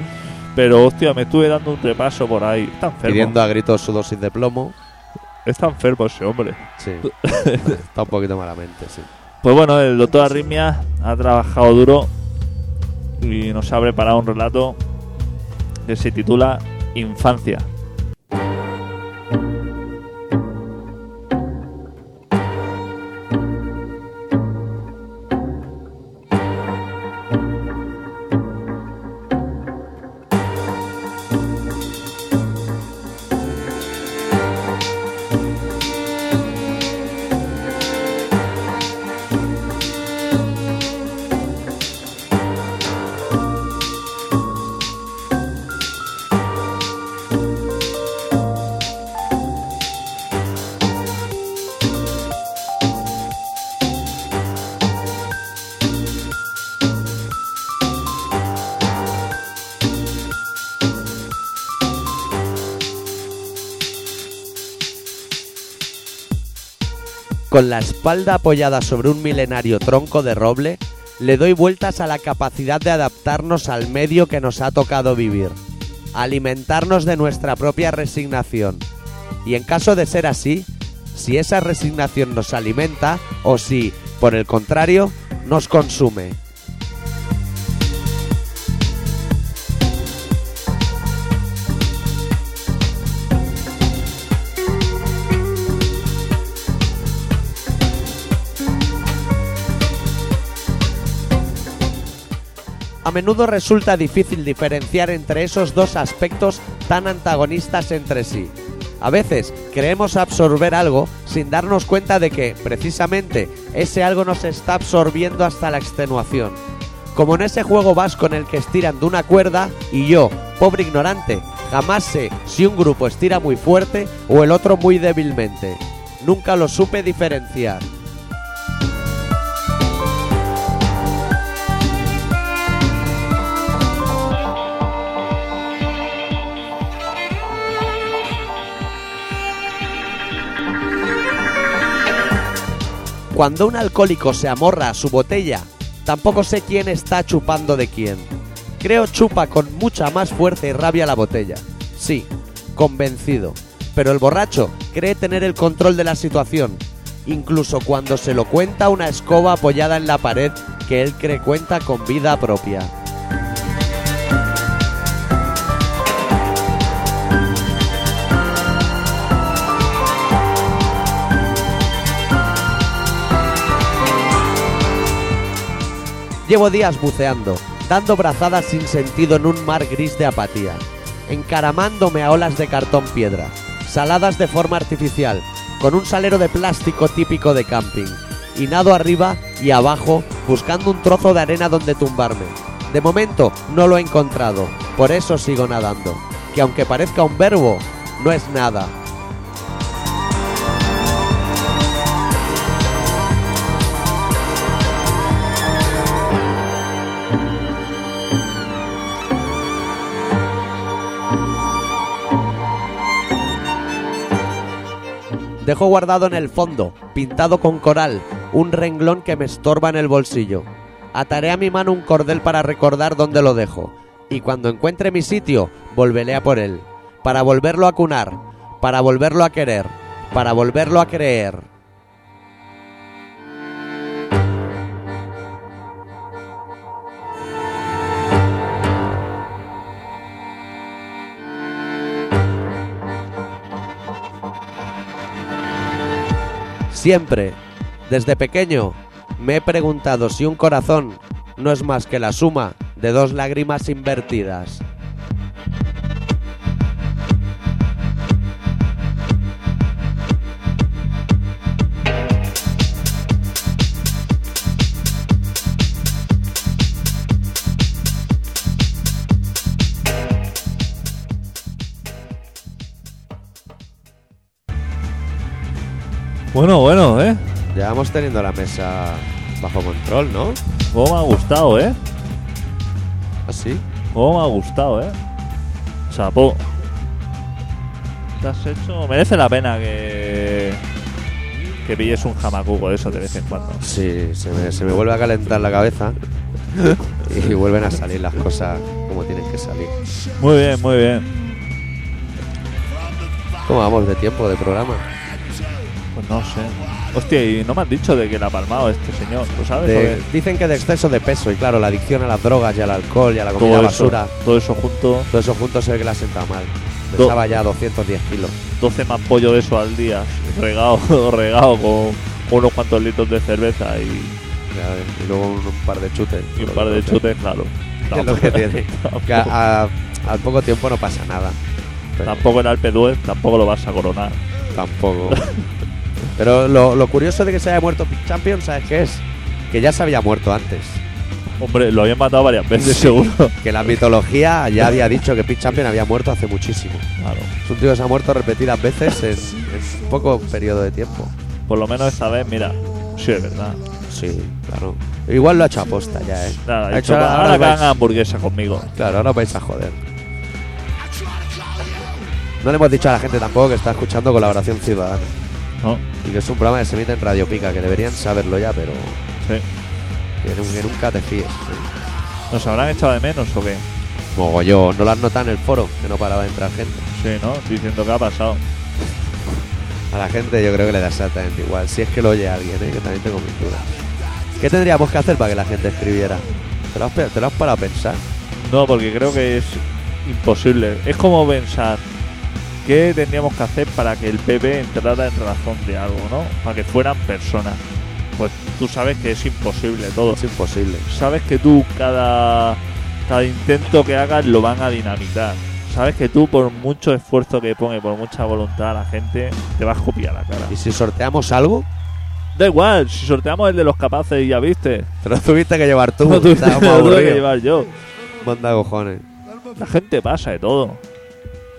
Speaker 2: Pero hostia, me estuve dando un repaso por ahí. Está enfermo.
Speaker 1: Pidiendo a gritos su dosis de plomo.
Speaker 2: Está enfermo ese hombre.
Speaker 1: Sí. Está un poquito malamente, sí.
Speaker 2: Pues bueno, el doctor Arritmia ha trabajado duro y nos ha preparado un relato que se titula Infancia.
Speaker 1: Con la espalda apoyada sobre un milenario tronco de roble, le doy vueltas a la capacidad de adaptarnos al medio que nos ha tocado vivir, alimentarnos de nuestra propia resignación. Y en caso de ser así, si esa resignación nos alimenta o si, por el contrario, nos consume. A menudo resulta difícil diferenciar entre esos dos aspectos tan antagonistas entre sí. A veces creemos absorber algo sin darnos cuenta de que, precisamente, ese algo nos está absorbiendo hasta la extenuación. Como en ese juego vasco en el que estiran de una cuerda y yo, pobre ignorante, jamás sé si un grupo estira muy fuerte o el otro muy débilmente. Nunca lo supe diferenciar. Cuando un alcohólico se amorra a su botella, tampoco sé quién está chupando de quién. Creo chupa con mucha más fuerza y rabia la botella. Sí, convencido. Pero el borracho cree tener el control de la situación, incluso cuando se lo cuenta una escoba apoyada en la pared que él cree cuenta con vida propia. Llevo días buceando, dando brazadas sin sentido en un mar gris de apatía, encaramándome a olas de cartón piedra, saladas de forma artificial, con un salero de plástico típico de camping, y nado arriba y abajo buscando un trozo de arena donde tumbarme. De momento no lo he encontrado, por eso sigo nadando, que aunque parezca un verbo, no es nada. Dejo guardado en el fondo, pintado con coral, un renglón que me estorba en el bolsillo. Ataré a mi mano un cordel para recordar dónde lo dejo, y cuando encuentre mi sitio, volveré a por él, para volverlo a cunar, para volverlo a querer, para volverlo a creer. Siempre, desde pequeño, me he preguntado si un corazón no es más que la suma de dos lágrimas invertidas.
Speaker 2: Bueno, bueno, ¿eh?
Speaker 1: Ya vamos teniendo la mesa bajo control, ¿no?
Speaker 2: Cómo me ha gustado, ¿eh?
Speaker 1: Así.
Speaker 2: Cómo me ha gustado, ¿eh? Chapo. Te has hecho... Merece la pena que... Que pilles un jamacuco de eso de vez en cuando.
Speaker 1: Sí, se me, se me vuelve a calentar la cabeza y vuelven a salir las cosas como tienen que salir.
Speaker 2: Muy bien, muy bien.
Speaker 1: ¿Cómo vamos de tiempo de programa?
Speaker 2: Pues no sé. Hostia, y no me has dicho de que la ha palmado este señor, ¿lo sabes?
Speaker 1: De- dicen que de exceso de peso y claro, la adicción a las drogas y al alcohol y a la
Speaker 2: todo
Speaker 1: comida
Speaker 2: eso,
Speaker 1: basura,
Speaker 2: todo eso junto,
Speaker 1: todo eso junto se ve que le ha sentado mal.
Speaker 2: Do-
Speaker 1: Pesaba ya 210 kilos.
Speaker 2: 12 más pollo de eso al día, regado, regado con unos cuantos litros de cerveza y,
Speaker 1: Ya Y luego un, un par de chutes.
Speaker 2: y un par de chutes, claro.
Speaker 1: Es lo que tiene. Que a- a- al poco tiempo no pasa nada. Pero
Speaker 2: Tampoco el Alpe d'Huez, tampoco lo vas a coronar.
Speaker 1: tampoco. Pero lo, lo curioso de que se haya muerto Pete Champion, ¿sabes qué es? Que ya se había muerto antes.
Speaker 2: Hombre, lo habían matado varias veces,
Speaker 1: Sí.
Speaker 2: seguro.
Speaker 1: Que la mitología ya había dicho que Pete Champion había muerto hace muchísimo.
Speaker 2: Claro.
Speaker 1: Es un tío que se ha muerto repetidas veces en, en poco periodo de tiempo.
Speaker 2: Por lo menos esta vez, mira, sí es verdad.
Speaker 1: Sí, claro. Igual lo ha hecho aposta ya, ¿eh?
Speaker 2: Nada,
Speaker 1: Ha ahora
Speaker 2: ahora que
Speaker 1: vais-
Speaker 2: hagan hamburguesa conmigo.
Speaker 1: Claro, ahora os vais a joder. No le hemos dicho a la gente tampoco que está escuchando Colaboración Ciudadana.
Speaker 2: ¿No?
Speaker 1: Y que es un programa que se emite en Radio Pica, que deberían saberlo ya, pero
Speaker 2: Sí.
Speaker 1: que, nu- que nunca te fíes.
Speaker 2: ¿Nos habrán echado de menos o qué?
Speaker 1: Mogollón, no lo has notado en el foro, que no paraba de entrar gente.
Speaker 2: Sí, ¿no? Diciendo que ha pasado.
Speaker 1: A la gente yo creo que le da exactamente igual. Si es que lo oye alguien, ¿eh? que también tengo mis dudas. ¿Qué tendríamos que hacer para que la gente escribiera? ¿Te lo has, te lo has parado a pensar?
Speaker 2: No, porque creo que es imposible. Es como pensar qué tendríamos que hacer para que el PP entrara en razón de algo, ¿no? Para que fueran personas. Pues tú sabes que es imposible todo.
Speaker 1: Es imposible.
Speaker 2: Sabes que tú cada, cada intento que hagas lo van a dinamitar. Sabes que tú por mucho esfuerzo que ponga y por mucha voluntad la gente te va a copiar la cara.
Speaker 1: ¿Y si sorteamos algo?
Speaker 2: Da igual, si sorteamos el de los capaces y ya viste.
Speaker 1: Te lo tuviste que llevar tú.
Speaker 2: No
Speaker 1: estábamos
Speaker 2: lo tuve que llevar yo.
Speaker 1: Manda cojones.
Speaker 2: La gente pasa de todo.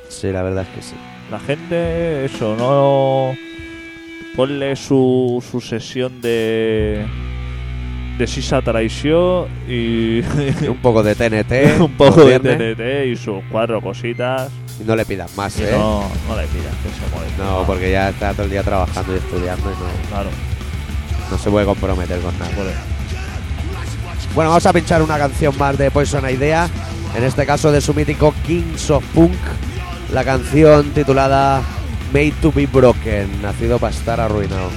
Speaker 1: Sí, la verdad es que sí.
Speaker 2: La gente, eso, no. Ponle su, su sesión de. de Sisa Traición y.
Speaker 1: Un poco de TNT.
Speaker 2: un poco de TNT y sus cuatro cositas.
Speaker 1: Y no le pidas más,
Speaker 2: Y
Speaker 1: ¿eh?
Speaker 2: no, no le pidas que se mueve.
Speaker 1: No, porque ya está todo el día trabajando y estudiando y no,
Speaker 2: Claro,
Speaker 1: no se puede comprometer con nada. Bueno, vamos a pinchar una canción más de Poison Idea. En este caso de su mítico Kings of Punk. La canción titulada Made to be Broken. Nacido para estar arruinado.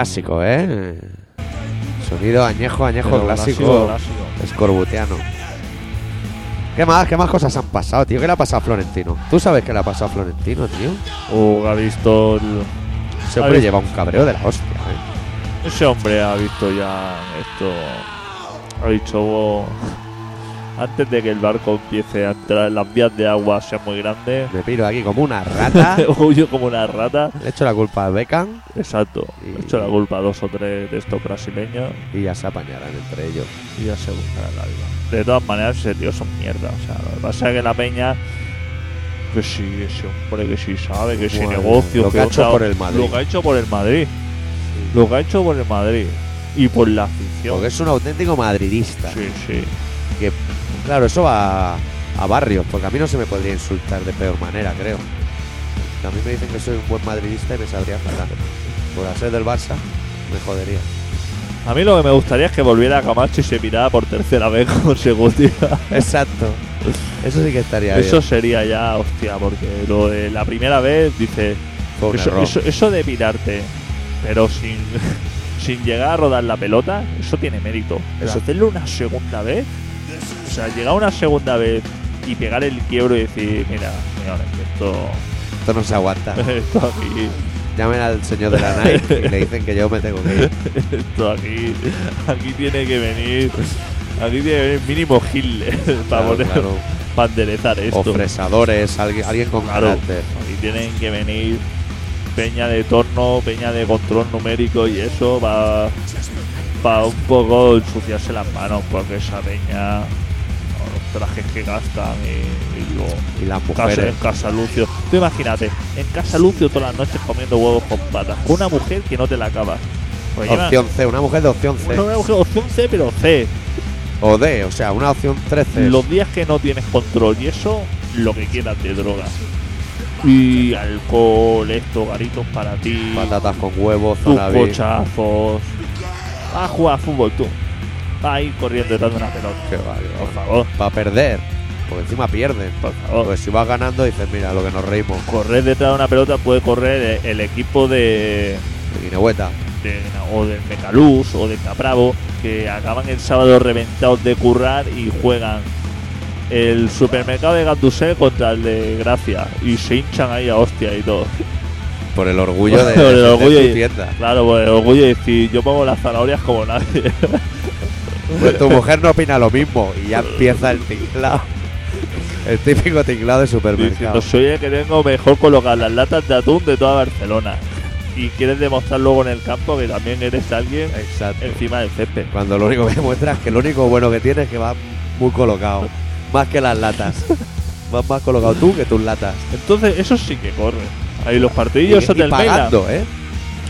Speaker 1: Clásico, ¿eh? Sonido añejo, añejo
Speaker 2: Pero
Speaker 1: clásico. Escorbutiano. ¿Qué más? ¿Qué más cosas han pasado, tío? ¿Qué le ha pasado a Florentino? ¿Tú sabes qué le ha pasado a Florentino, tío?
Speaker 2: Uh, ha visto. el-
Speaker 1: Ese hombre lleva un cabreo de la hostia, ¿eh?
Speaker 2: Ese hombre ha visto ya esto. Ha dicho. "Oh, antes de que el barco empiece a entrar en las vías de agua, sea muy grande,
Speaker 1: Me piro aquí como una rata.
Speaker 2: huyo como una rata.
Speaker 1: Le echo la culpa a Beckham
Speaker 2: Exacto.
Speaker 1: Y-
Speaker 2: He hecho la culpa a dos o tres de estos brasileños
Speaker 1: y ya se apañarán entre ellos.
Speaker 2: y ya se buscará la vida. De todas maneras, ese tío son mierda. O sea, lo que pasa es que la peña. Que sí, ese hombre que sí sabe, que ese
Speaker 1: Bueno,
Speaker 2: negocio.
Speaker 1: lo que ha hecho
Speaker 2: otra-
Speaker 1: por el Madrid.
Speaker 2: Lo que ha hecho por el Madrid. Lo que ha hecho por el Madrid. Y por la afición.
Speaker 1: Porque es un auténtico madridista.
Speaker 2: Sí, sí.
Speaker 1: Que, claro, eso va a, a barrios, porque a mí no se me podría insultar de peor manera, creo. A mí me dicen que soy un buen madridista y me sabría fatal. Por ser del Barça, me jodería.
Speaker 2: A mí lo que me gustaría es que volviera Camacho y se pirara por tercera vez consecutiva.
Speaker 1: Exacto. Eso sí que estaría
Speaker 2: Eso
Speaker 1: bien.
Speaker 2: sería ya, hostia, porque lo de la primera vez, dice, eso,
Speaker 1: error.
Speaker 2: eso, eso de pirarte, pero sin, sin llegar a rodar la pelota, eso tiene mérito. Pero
Speaker 1: Eso-
Speaker 2: hacerlo una segunda vez, sea, llegar una segunda vez y pegar el quiebro y decir, mira, señores, esto,
Speaker 1: Esto no se aguanta.
Speaker 2: esto aquí,
Speaker 1: Llamen al señor de la Nike y le dicen que yo me tengo que ir.
Speaker 2: esto aquí, aquí tiene que venir, aquí tiene que venir mínimo Hitler para
Speaker 1: Claro,
Speaker 2: poner,
Speaker 1: claro.
Speaker 2: para enderezar esto.
Speaker 1: O fresadores, alguien, alguien con
Speaker 2: Claro,
Speaker 1: carácter.
Speaker 2: aquí tienen que venir peña de torno, peña de control numérico y eso va para un poco ensuciarse las manos porque esa peña trajes que gastan y, y luego
Speaker 1: Y las
Speaker 2: casa,
Speaker 1: mujeres.
Speaker 2: en casa Lucio. Tú imagínate, en casa Lucio todas las noches comiendo huevos con patas, con una mujer que no te la acabas. Pues lleva-
Speaker 1: Opción C, una mujer de opción C.
Speaker 2: Una mujer opción C, pero C.
Speaker 1: O D, o sea, una opción 13.
Speaker 2: Los días que no tienes control y eso, lo que quieras de drogas. Y alcohol, esto, garitos para ti,
Speaker 1: Patatas con huevos,
Speaker 2: tus cochazos. A jugar a fútbol tú. Vas a ir corriendo detrás de una pelota.
Speaker 1: Vale,
Speaker 2: Por favor,
Speaker 1: Para perder. Porque encima pierden.
Speaker 2: por favor.
Speaker 1: Porque si vas ganando, dices, mira, lo que nos reímos.
Speaker 2: Correr detrás de una pelota puede correr el, el equipo de,
Speaker 1: De Guinehueta.
Speaker 2: de- o del Mecalús o de Capravo que acaban el sábado reventados de currar y juegan el supermercado de Gandusé contra el de Gracia y se hinchan ahí a hostia y todo.
Speaker 1: Por el orgullo de,
Speaker 2: Por el orgullo
Speaker 1: su
Speaker 2: y-
Speaker 1: tienda.
Speaker 2: Claro, por el orgullo de decir, yo pongo las zanahorias como nadie.
Speaker 1: Pues tu mujer no opina lo mismo. Y ya empieza el tinglado. El típico tinglado de supermercado.
Speaker 2: Diciendo, soy el que tengo mejor colocar las latas de atún de toda Barcelona. Y quieres demostrar luego en el campo que también eres alguien
Speaker 1: Exacto.
Speaker 2: encima del césped.
Speaker 1: Cuando lo único que demuestra es que lo único bueno que tiene es que va muy colocado. Más que las latas. Vas más colocado tú que tus latas.
Speaker 2: Entonces, eso sí que corre. Ahí los partidillos
Speaker 1: y, pagando, ¿eh?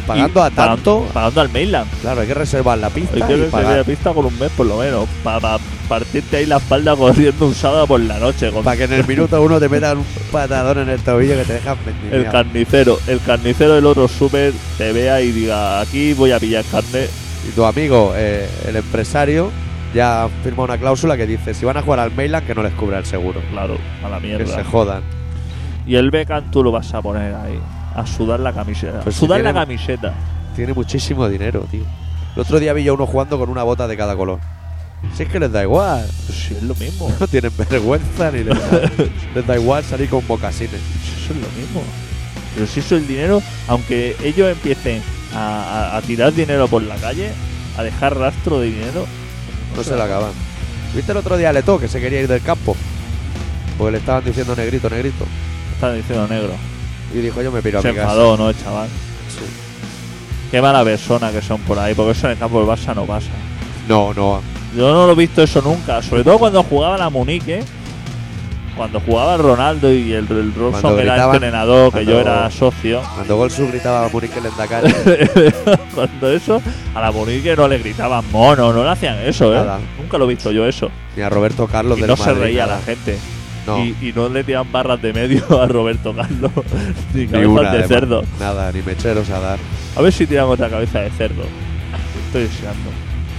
Speaker 1: Pagando a tanto.
Speaker 2: pagan- Pagando al Mainland.
Speaker 1: Claro, hay que reservar la pista
Speaker 2: Hay que
Speaker 1: y
Speaker 2: reservar
Speaker 1: pagar.
Speaker 2: la pista con un mes por lo menos. Para partirte ahí la espalda corriendo un sábado por la noche. Con
Speaker 1: Para que en el minuto uno te metan un patadón en el tobillo que te dejan
Speaker 2: el
Speaker 1: vendimiado.
Speaker 2: carnicero. El carnicero del otro súper te vea y diga, aquí voy a pillar carne.
Speaker 1: Y tu amigo, eh, el empresario, ya firma una cláusula que dice: si van a jugar al Mainland, que no les cubra el seguro.
Speaker 2: Claro, a la
Speaker 1: Que
Speaker 2: mierda.
Speaker 1: se jodan.
Speaker 2: Y el Beckham tú lo vas a poner ahí, a sudar la camiseta.
Speaker 1: Pues si
Speaker 2: sudar la
Speaker 1: tiene-
Speaker 2: camiseta.
Speaker 1: Tiene muchísimo dinero, tío. El otro día vi yo uno jugando con una bota de cada color. Si es que les da igual.
Speaker 2: Pues sí, es lo mismo.
Speaker 1: No tienen vergüenza ni les da, les da igual salir con mocasines.
Speaker 2: Eso es lo mismo. Pero si eso es el dinero, aunque ellos empiecen a, a- a tirar dinero por la calle, a dejar rastro de dinero,
Speaker 1: No se lo acaban. ¿Viste el otro día a Leto que se quería ir del campo? Porque le estaban diciendo negrito, negrito.
Speaker 2: están diciendo negro.
Speaker 1: Y dijo, yo me piro a
Speaker 2: Se
Speaker 1: mi casa.
Speaker 2: enfadó, ¿no, el chaval?
Speaker 1: Sí.
Speaker 2: Qué mala persona que son por ahí, porque eso en el campo del Barça no pasa.
Speaker 1: No, no.
Speaker 2: Yo no lo he visto eso nunca, sobre todo cuando jugaba la Munique, cuando jugaba Ronaldo y el, el Robson
Speaker 1: Cuando
Speaker 2: era
Speaker 1: gritaban-
Speaker 2: entrenador, que yo era socio.
Speaker 1: Cuando Golsu gritaba a Munique Lendakari,
Speaker 2: cuando eso, a la Munique no le gritaban mono, no le hacían eso, ¿eh?
Speaker 1: Nada.
Speaker 2: Nunca lo he visto yo eso.
Speaker 1: ni a Roberto Carlos
Speaker 2: Y
Speaker 1: del
Speaker 2: no se
Speaker 1: Madrid,
Speaker 2: reía
Speaker 1: nada.
Speaker 2: la gente.
Speaker 1: No,
Speaker 2: Y, y no le tiran barras de medio a Roberto Carlos. ni
Speaker 1: ni
Speaker 2: cabezas
Speaker 1: una.
Speaker 2: de
Speaker 1: además.
Speaker 2: cerdo.
Speaker 1: Nada, ni mecheros a dar.
Speaker 2: A ver si tiran otra cabeza de cerdo. Estoy deseando.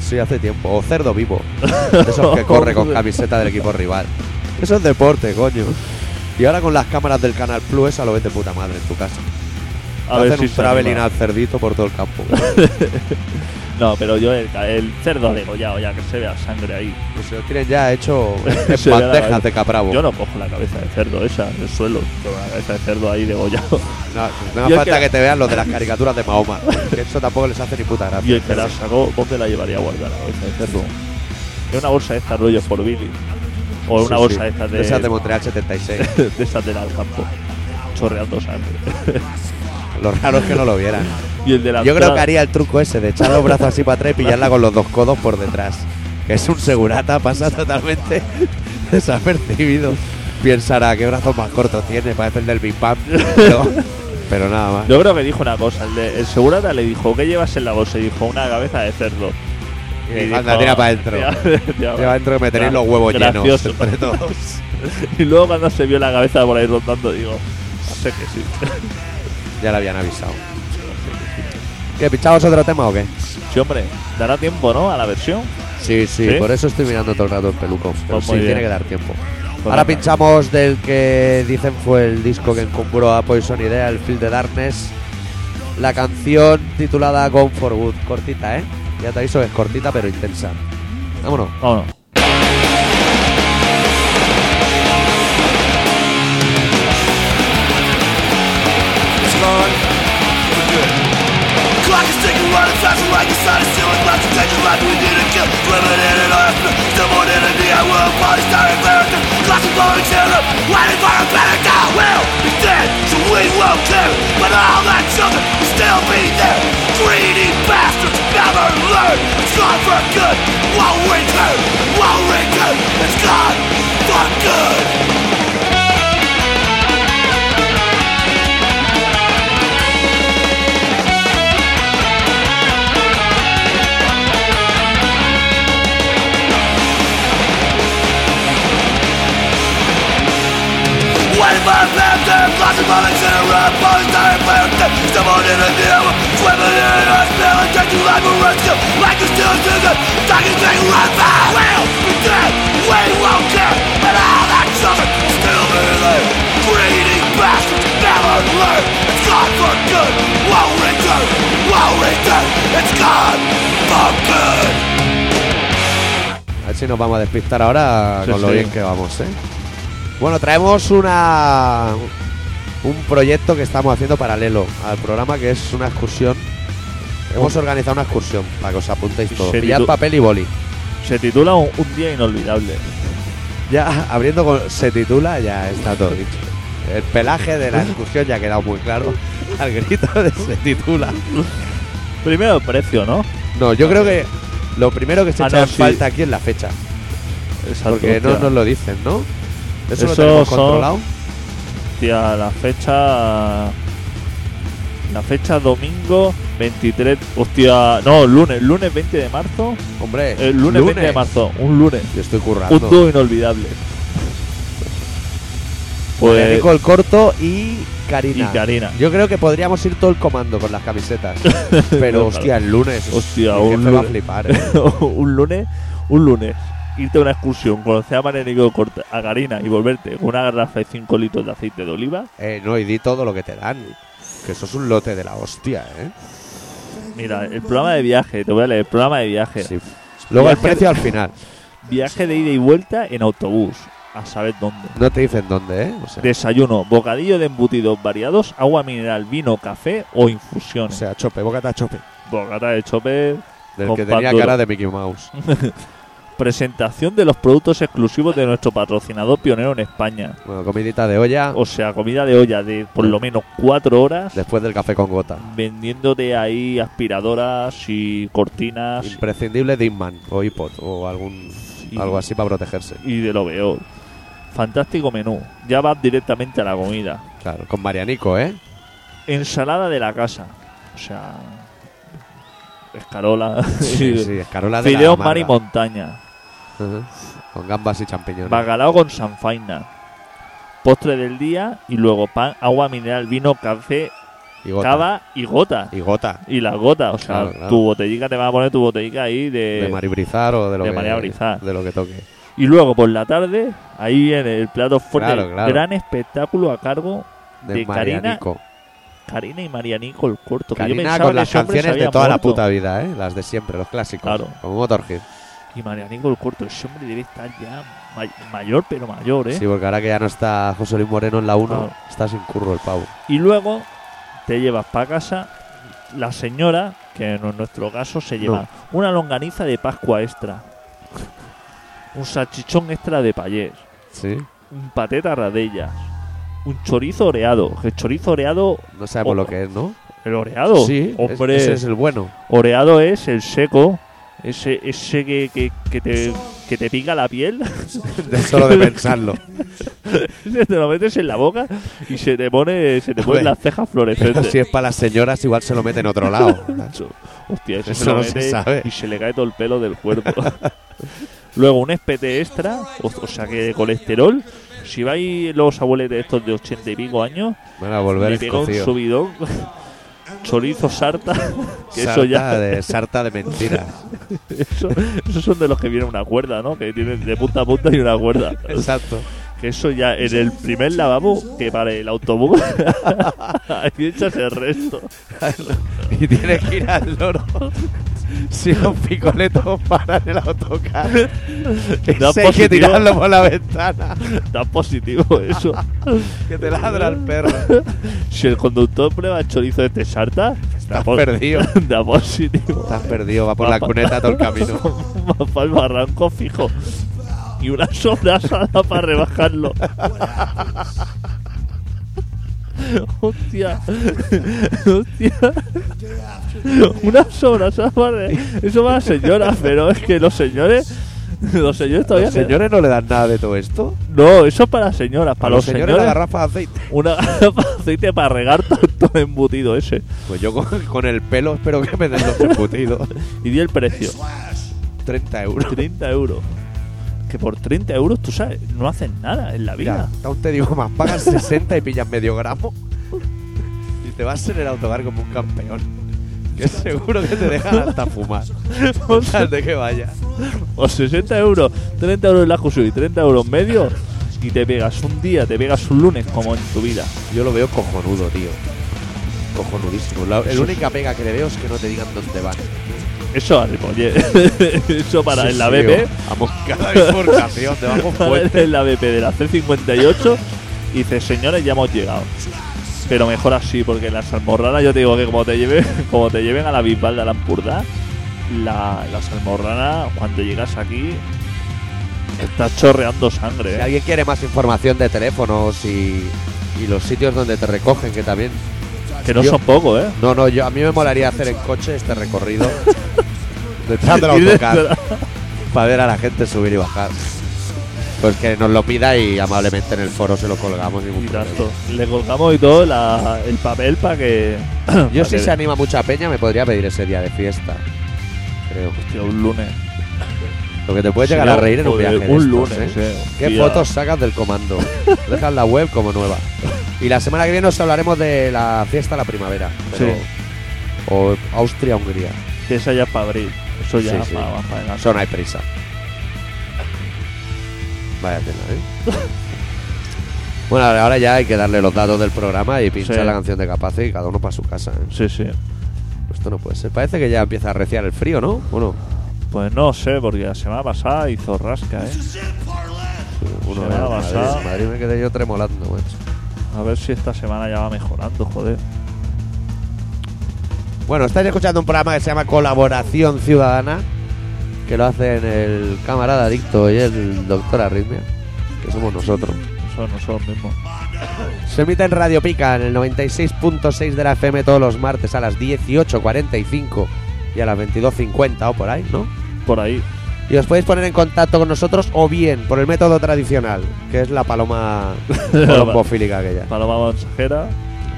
Speaker 1: Sí, hace tiempo. O cerdo vivo. Esos que corre con camiseta del equipo rival. Eso es deporte, coño. Y ahora con las cámaras del Canal Plus, esa lo ves de puta madre en tu casa.
Speaker 2: A ver
Speaker 1: Hacen
Speaker 2: si
Speaker 1: un traveling al cerdito por todo el campo.
Speaker 2: No, pero yo el, el cerdo degollado ya, que se vea sangre ahí.
Speaker 1: Pues se lo tienen ya hecho en bandejas de capravo.
Speaker 2: Yo no cojo la cabeza de cerdo esa del suelo, con la cabeza de cerdo ahí degollado.
Speaker 1: No, no hace
Speaker 2: el
Speaker 1: falta
Speaker 2: que-
Speaker 1: que te vean los de las caricaturas de Mahoma. Que eso tampoco les hace ni puta gracia.
Speaker 2: Y el que la sacó, ¿dónde la llevaría a guardar la cabeza de cerdo? En una bolsa de estas rollos por Billy. O una
Speaker 1: Sí,
Speaker 2: bolsa
Speaker 1: sí.
Speaker 2: de estas de,
Speaker 1: Esas de Montreal 76.
Speaker 2: de esas del al campo. Chorreando sangre.
Speaker 1: Lo raro es que no lo vieran.
Speaker 2: Y el la
Speaker 1: Yo creo que haría el truco ese de echar los brazos así para atrás y pillarla con los dos codos por detrás. Que es un segurata, pasa totalmente desapercibido. Pensará qué brazos más cortos tiene, parece el del Big Bang. Pero, pero nada más.
Speaker 2: Yo creo que dijo una cosa. El, de, el segurata le dijo, ¿qué llevas en la bolsa? Y dijo, una cabeza de cerdo.
Speaker 1: Y anda, tira para adentro.
Speaker 2: Tira
Speaker 1: Lleva adentro que me tenéis los huevos
Speaker 2: Gracioso.
Speaker 1: llenos entre todos.
Speaker 2: Y luego cuando se vio la cabeza por ahí rondando, digo, sé que sí.
Speaker 1: Ya le habían avisado. ¿Qué, pichamos otro tema o qué?
Speaker 2: Sí, hombre, dará tiempo, ¿no? A la versión.
Speaker 1: Sí, sí,
Speaker 2: ¿Sí?
Speaker 1: por eso estoy mirando todo el rato el peluco. Pero
Speaker 2: Pues
Speaker 1: sí, tiene que dar tiempo.
Speaker 2: Pues
Speaker 1: Ahora pinchamos del que dicen fue el disco que encumbró a Poison Idea, el Field de Darkness. La canción titulada Gone for Good, cortita, ¿eh? Ya te aviso que es cortita pero intensa. Vámonos.
Speaker 2: Vámonos.
Speaker 3: Life we to kill. Living in an still born in a I will polystyrene character. Glass is blowing up, waiting for a better God will be dead, so we won't care. But all that children will still be there. Greedy bastards never learn. It's for good, won't return, won't return. It's gone for good. Waiting for a panther, lots of moments in a someone in a swimming in a spill, and a like a steel talking thing we'll be dead, we won't care, and all that children still be there, greedy bastards never learn, it's gone for good, won't return, won't return, it's gone for good.
Speaker 1: A ver si nos vamos a despistar ahora
Speaker 2: Sí,
Speaker 1: con lo bien que vamos, ¿eh? Bueno, traemos una un proyecto que estamos haciendo paralelo al programa que es una excursión. Hemos organizado una excursión para que os apuntéis todos.
Speaker 2: Se
Speaker 1: Pillad papel y boli.
Speaker 2: Se titula Un, un día inolvidable.
Speaker 1: Ya abriendo con se titula, ya está todo dicho. El pelaje de la excursión ya ha quedado muy claro. Al grito de se titula.
Speaker 2: Primero el precio, ¿no?
Speaker 1: No, yo creo que lo primero que se
Speaker 2: Ah,
Speaker 1: echa
Speaker 2: no,
Speaker 1: en
Speaker 2: sí.
Speaker 1: falta aquí es la fecha.
Speaker 2: Exacto,
Speaker 1: Porque no nos lo dicen, ¿no? Eso, lo tenemos
Speaker 2: son-
Speaker 1: controlado.
Speaker 2: Hostia, la fecha. La fecha domingo 23. Hostia, no, lunes, lunes 20 de marzo.
Speaker 1: Hombre,
Speaker 2: El lunes, 20 de marzo, un lunes.
Speaker 1: Yo estoy currando.
Speaker 2: Un dúo inolvidable. Pues.
Speaker 1: Nico el corto y Karina.
Speaker 2: Y Karina.
Speaker 1: Yo creo que podríamos ir todo el comando con las camisetas. Pero hostia, el lunes.
Speaker 2: Hostia, un
Speaker 1: va a
Speaker 2: lunes.
Speaker 1: flipar. ¿eh?
Speaker 2: un lunes. un lunes, irte a una excursión, conocer a Marianico Corta, a Garina y volverte con una garrafa de 5 litros de aceite de oliva,
Speaker 1: Eh, no, y di todo lo que te dan. Que eso es un lote de la hostia, ¿eh?
Speaker 2: mira, el programa de viaje, te voy a leer, el programa de viaje.
Speaker 1: Sí. Luego el precio al final.
Speaker 2: Viaje de ida y vuelta en autobús, a saber dónde.
Speaker 1: No te dicen dónde, ¿eh? O sea,
Speaker 2: Desayuno, bocadillo de embutidos variados, agua mineral, vino, café o
Speaker 1: o
Speaker 2: infusiones.
Speaker 1: sea, chope, bocata chope.
Speaker 2: Bocata de chope,
Speaker 1: Del
Speaker 2: Con
Speaker 1: que tenía cara de Mickey Mouse.
Speaker 2: presentación de los productos exclusivos de nuestro patrocinador pionero en España.
Speaker 1: Bueno, comidita de olla
Speaker 2: O sea, comida de olla de por lo menos cuatro horas,
Speaker 1: después del café con gota.
Speaker 2: vendiéndote ahí aspiradoras y cortinas
Speaker 1: Imprescindible Dimman o iPod o algún
Speaker 2: y,
Speaker 1: algo así para protegerse.
Speaker 2: y de lo peor. Fantástico menú. Ya vas directamente a la comida.
Speaker 1: Claro, con Marianico, ¿eh?
Speaker 2: Ensalada de la casa. O sea, escarola.
Speaker 1: Sí, sí, escarola de
Speaker 2: Fideos
Speaker 1: la
Speaker 2: mar y
Speaker 1: amarga. Con gambas y champiñones.
Speaker 2: Bacalao con sanfaina. Postre del día y luego pan, agua mineral, vino, café,
Speaker 1: y gota.
Speaker 2: cava y gota.
Speaker 1: Y gota.
Speaker 2: Y las gotas, o sea,
Speaker 1: Claro, claro.
Speaker 2: tu botellica te va a poner tu botellica ahí de...
Speaker 1: de maribrizar o de lo
Speaker 2: de
Speaker 1: que de lo que toque.
Speaker 2: Y luego por la tarde, ahí viene el plato fuerte,
Speaker 1: Claro,
Speaker 2: gran espectáculo a cargo
Speaker 1: De,
Speaker 2: De Karina. Karina y Marianico el corto. que yo
Speaker 1: Karina con
Speaker 2: que
Speaker 1: las canciones de toda la puta vida, ¿eh? Las de siempre, los clásicos.
Speaker 2: Claro.
Speaker 1: Como Motorhead.
Speaker 2: Y Marianico el corto, ese hombre debe estar ya may- mayor, pero mayor, ¿eh?
Speaker 1: Sí, porque ahora que ya no está José Luis Moreno en la 1,
Speaker 2: Claro.
Speaker 1: está sin curro el pavo.
Speaker 2: Y luego te llevas para casa la señora, que en nuestro caso se lleva una longaniza de Pascua extra, un salchichón extra de payés,
Speaker 1: Sí.
Speaker 2: un pateta radellas, un chorizo oreado. Que el chorizo oreado,
Speaker 1: No sabemos
Speaker 2: Oh.
Speaker 1: lo que es, ¿no?
Speaker 2: el oreado,
Speaker 1: Sí,
Speaker 2: hombre,
Speaker 1: ese es el bueno.
Speaker 2: oreado es el seco, ese, ese que, que, que te, que te pica la piel,
Speaker 1: De solo de pensarlo.
Speaker 2: ese te lo metes en la boca y se te pone, se te ponen las cejas fluorescentes.
Speaker 1: si es para las señoras, igual se lo mete en otro lado.
Speaker 2: Hostia, ese
Speaker 1: Eso
Speaker 2: se lo
Speaker 1: no se
Speaker 2: mete
Speaker 1: sabe.
Speaker 2: y se le cae todo el pelo del cuerpo. Luego un espete extra, o, o sea que de colesterol. Si vais los abueletes estos de ochenta y pico años,
Speaker 1: Van a volver
Speaker 2: le pega un subidón. Chorizo sarta, que eso ya.
Speaker 1: de, sarta de mentiras.
Speaker 2: Eso, esos son de los que viene una cuerda, ¿no? Que tienen de punta a punta y una cuerda.
Speaker 1: Exacto.
Speaker 2: Que eso ya en el primer lavabo que para el autobús, ahí echas el resto.
Speaker 1: y tienes que ir al loro. Si los picoletos paran el autocar,
Speaker 2: Da
Speaker 1: ese hay que tirarlo por la ventana.
Speaker 2: Tan positivo eso.
Speaker 1: Que te ladra el perro.
Speaker 2: Si el conductor prueba el chorizo de este sarta,
Speaker 1: Estás
Speaker 2: da,
Speaker 1: perdido.
Speaker 2: da positivo.
Speaker 1: Estás perdido, va por la cuneta todo el camino.
Speaker 2: Va para el barranco fijo. Y una sobrasada para rebajarlo. Hostia. Hostia. Una sobrasada re- Eso para las señoras, pero es que los señores. Los señores todavía.
Speaker 1: ¿Los señores no le dan nada de todo esto?
Speaker 2: No, eso es para las señoras. Para
Speaker 1: los
Speaker 2: los,
Speaker 1: señores la garrafa de aceite.
Speaker 2: Una garrafa de aceite para regar todo, todo el embutido ese.
Speaker 1: Pues yo con, con el pelo espero que me den los embutidos.
Speaker 2: Y di el precio.
Speaker 1: 30 euros.
Speaker 2: 30 euros. Que por 30 euros, tú sabes, no haces nada en la vida.
Speaker 1: aún te digo más, pagas 60 y pillas medio gramo y te vas en el autocar como un campeón. Que seguro que te dejan hasta fumar.
Speaker 2: O, sea,
Speaker 1: de que vaya.
Speaker 2: o 60 euros, 30 euros en la Jusui y 30 euros medio. Y te pegas un día, te pegas un lunes como en tu vida.
Speaker 1: Yo lo veo cojonudo, tío. Cojonudísimo. La, la única pega que le veo es que no te digan dónde van.
Speaker 2: Eso Ripollet. Eso para
Speaker 1: Sí,
Speaker 2: en la
Speaker 1: sí,
Speaker 2: BP.
Speaker 1: Vamos, cada bifurcación, te vamos fuerte.
Speaker 2: en la BP de la C58. Y dices, señores, ya hemos llegado. Pero mejor así, porque en las almorranas yo te digo que como te lleven, como te lleven a la Bisbal de Alampurdá, la, las almorranas, cuando llegas aquí, estás chorreando sangre.
Speaker 1: Si
Speaker 2: ¿eh?
Speaker 1: alguien quiere más información de teléfonos y, y los sitios donde te recogen, que también.
Speaker 2: Que no
Speaker 1: yo-
Speaker 2: son pocos, ¿eh?
Speaker 1: No, no, yo a mí me molaría hacer en coche este recorrido detrás del
Speaker 2: Y de-
Speaker 1: autocar para ver a la gente subir y bajar. Pues que nos lo pida y amablemente en el foro se lo colgamos. ningún
Speaker 2: Y tanto. Le colgamos y todo la- el papel para que.
Speaker 1: Yo
Speaker 2: pa'
Speaker 1: si
Speaker 2: que-
Speaker 1: se anima mucha peña me podría pedir ese día de fiesta. Creo.
Speaker 2: Hostia, un lunes.
Speaker 1: Lo que te puedes llegar a reír en un viaje. de
Speaker 2: Un
Speaker 1: estos,
Speaker 2: lunes,
Speaker 1: ¿eh?
Speaker 2: eh.
Speaker 1: ¿Qué fotos sacas del comando? Dejas la web como nueva. Y la semana que viene os hablaremos de la fiesta de la primavera. pero-
Speaker 2: Sí.
Speaker 1: O Austria-Hungría.
Speaker 2: Que esa ya es para abril. Eso ya
Speaker 1: Sí,
Speaker 2: es
Speaker 1: sí.
Speaker 2: para para.
Speaker 1: Eso no hay prisa. Vaya tela, ¿eh? bueno, ahora ya hay que darle los datos del programa y pinchar
Speaker 2: Sí.
Speaker 1: la canción de Capace y cada uno para su casa. ¿eh?
Speaker 2: Sí, sí.
Speaker 1: Esto no puede ser. Parece que ya empieza a arreciar el frío, ¿no? Bueno,
Speaker 2: Pues no sé, porque la semana pasada hizo rasca, ¿eh?
Speaker 1: uno
Speaker 2: Semana
Speaker 1: Madrid,
Speaker 2: pasada.
Speaker 1: Madrid me quedé yo tremolando, macho.
Speaker 2: A ver si esta semana ya va mejorando, joder.
Speaker 1: Bueno, estáis escuchando un programa que se llama Colaboración Ciudadana, que lo hacen el camarada adicto y el doctor Arritmia, que somos nosotros.
Speaker 2: Eso no son los mismos.
Speaker 1: Se emite en Radio Pica en el 96.6 de la FM todos los martes a las 18.45 y a las 22.50 o por ahí, ¿no?
Speaker 2: Por ahí.
Speaker 1: Y os podéis poner en contacto con nosotros o bien por el método tradicional, que es la paloma colombofílica aquella,
Speaker 2: Paloma mensajera.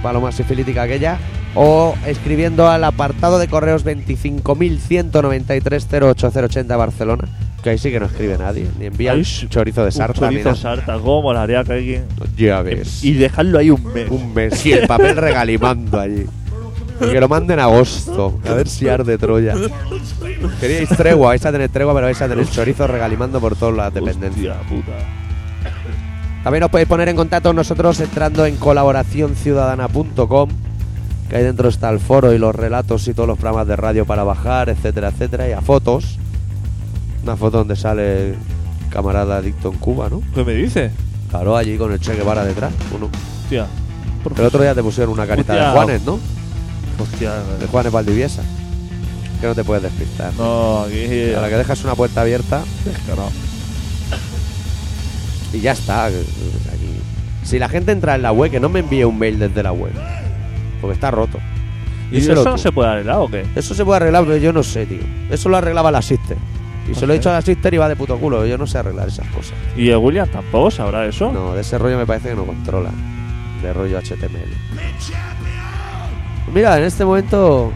Speaker 1: paloma sifilítica aquella, o escribiendo al apartado de correos 25.193.08080 Barcelona, que ahí sí que no escribe nadie, ni envía un chorizo de
Speaker 2: Un
Speaker 1: sarta ni
Speaker 2: chorizo
Speaker 1: nada.
Speaker 2: sarta. ¿Cómo molaría que alguien...
Speaker 1: Ya ves.
Speaker 2: Y dejarlo ahí un mes.
Speaker 1: Un mes y el papel regalimando allí. Y que lo manden en agosto. A ver si arde Troya. Queríais tregua, vais a tener tregua, pero vais a tener chorizo regalimando por todas las dependencias. También os podéis poner en contacto con nosotros entrando en colaboracionciudadana.com, que ahí dentro está el foro y los relatos y todos los programas de radio para bajar, etcétera, etcétera, y a fotos. Una foto donde sale el camarada adicto en Cuba, ¿no?
Speaker 2: ¿Qué me dices?
Speaker 1: Claro, allí con el Che Guevara detrás. Uno.
Speaker 2: Por
Speaker 1: El otro día te pusieron una carita de. Juanes, ¿no?
Speaker 2: Hostia.
Speaker 1: De Juanes Valdiviesa. Que no te puedes despistar.
Speaker 2: No, aquí...
Speaker 1: A la que dejas una puerta abierta
Speaker 2: Descarado.
Speaker 1: y ya está. Aquí. Si la gente entra en la web, que no me envíe un mail desde la web. Porque está roto.
Speaker 2: ¿Y eso no se puede arreglar o qué?
Speaker 1: Eso se puede arreglar, pero yo no sé, tío. Eso lo arreglaba la Sister. Y se lo he dicho a la Sister y va de puto culo. Yo no sé arreglar esas cosas.
Speaker 2: ¿Y el William tampoco sabrá eso?
Speaker 1: No, de ese rollo me parece que no controla. De rollo HTML. Mira, en este momento,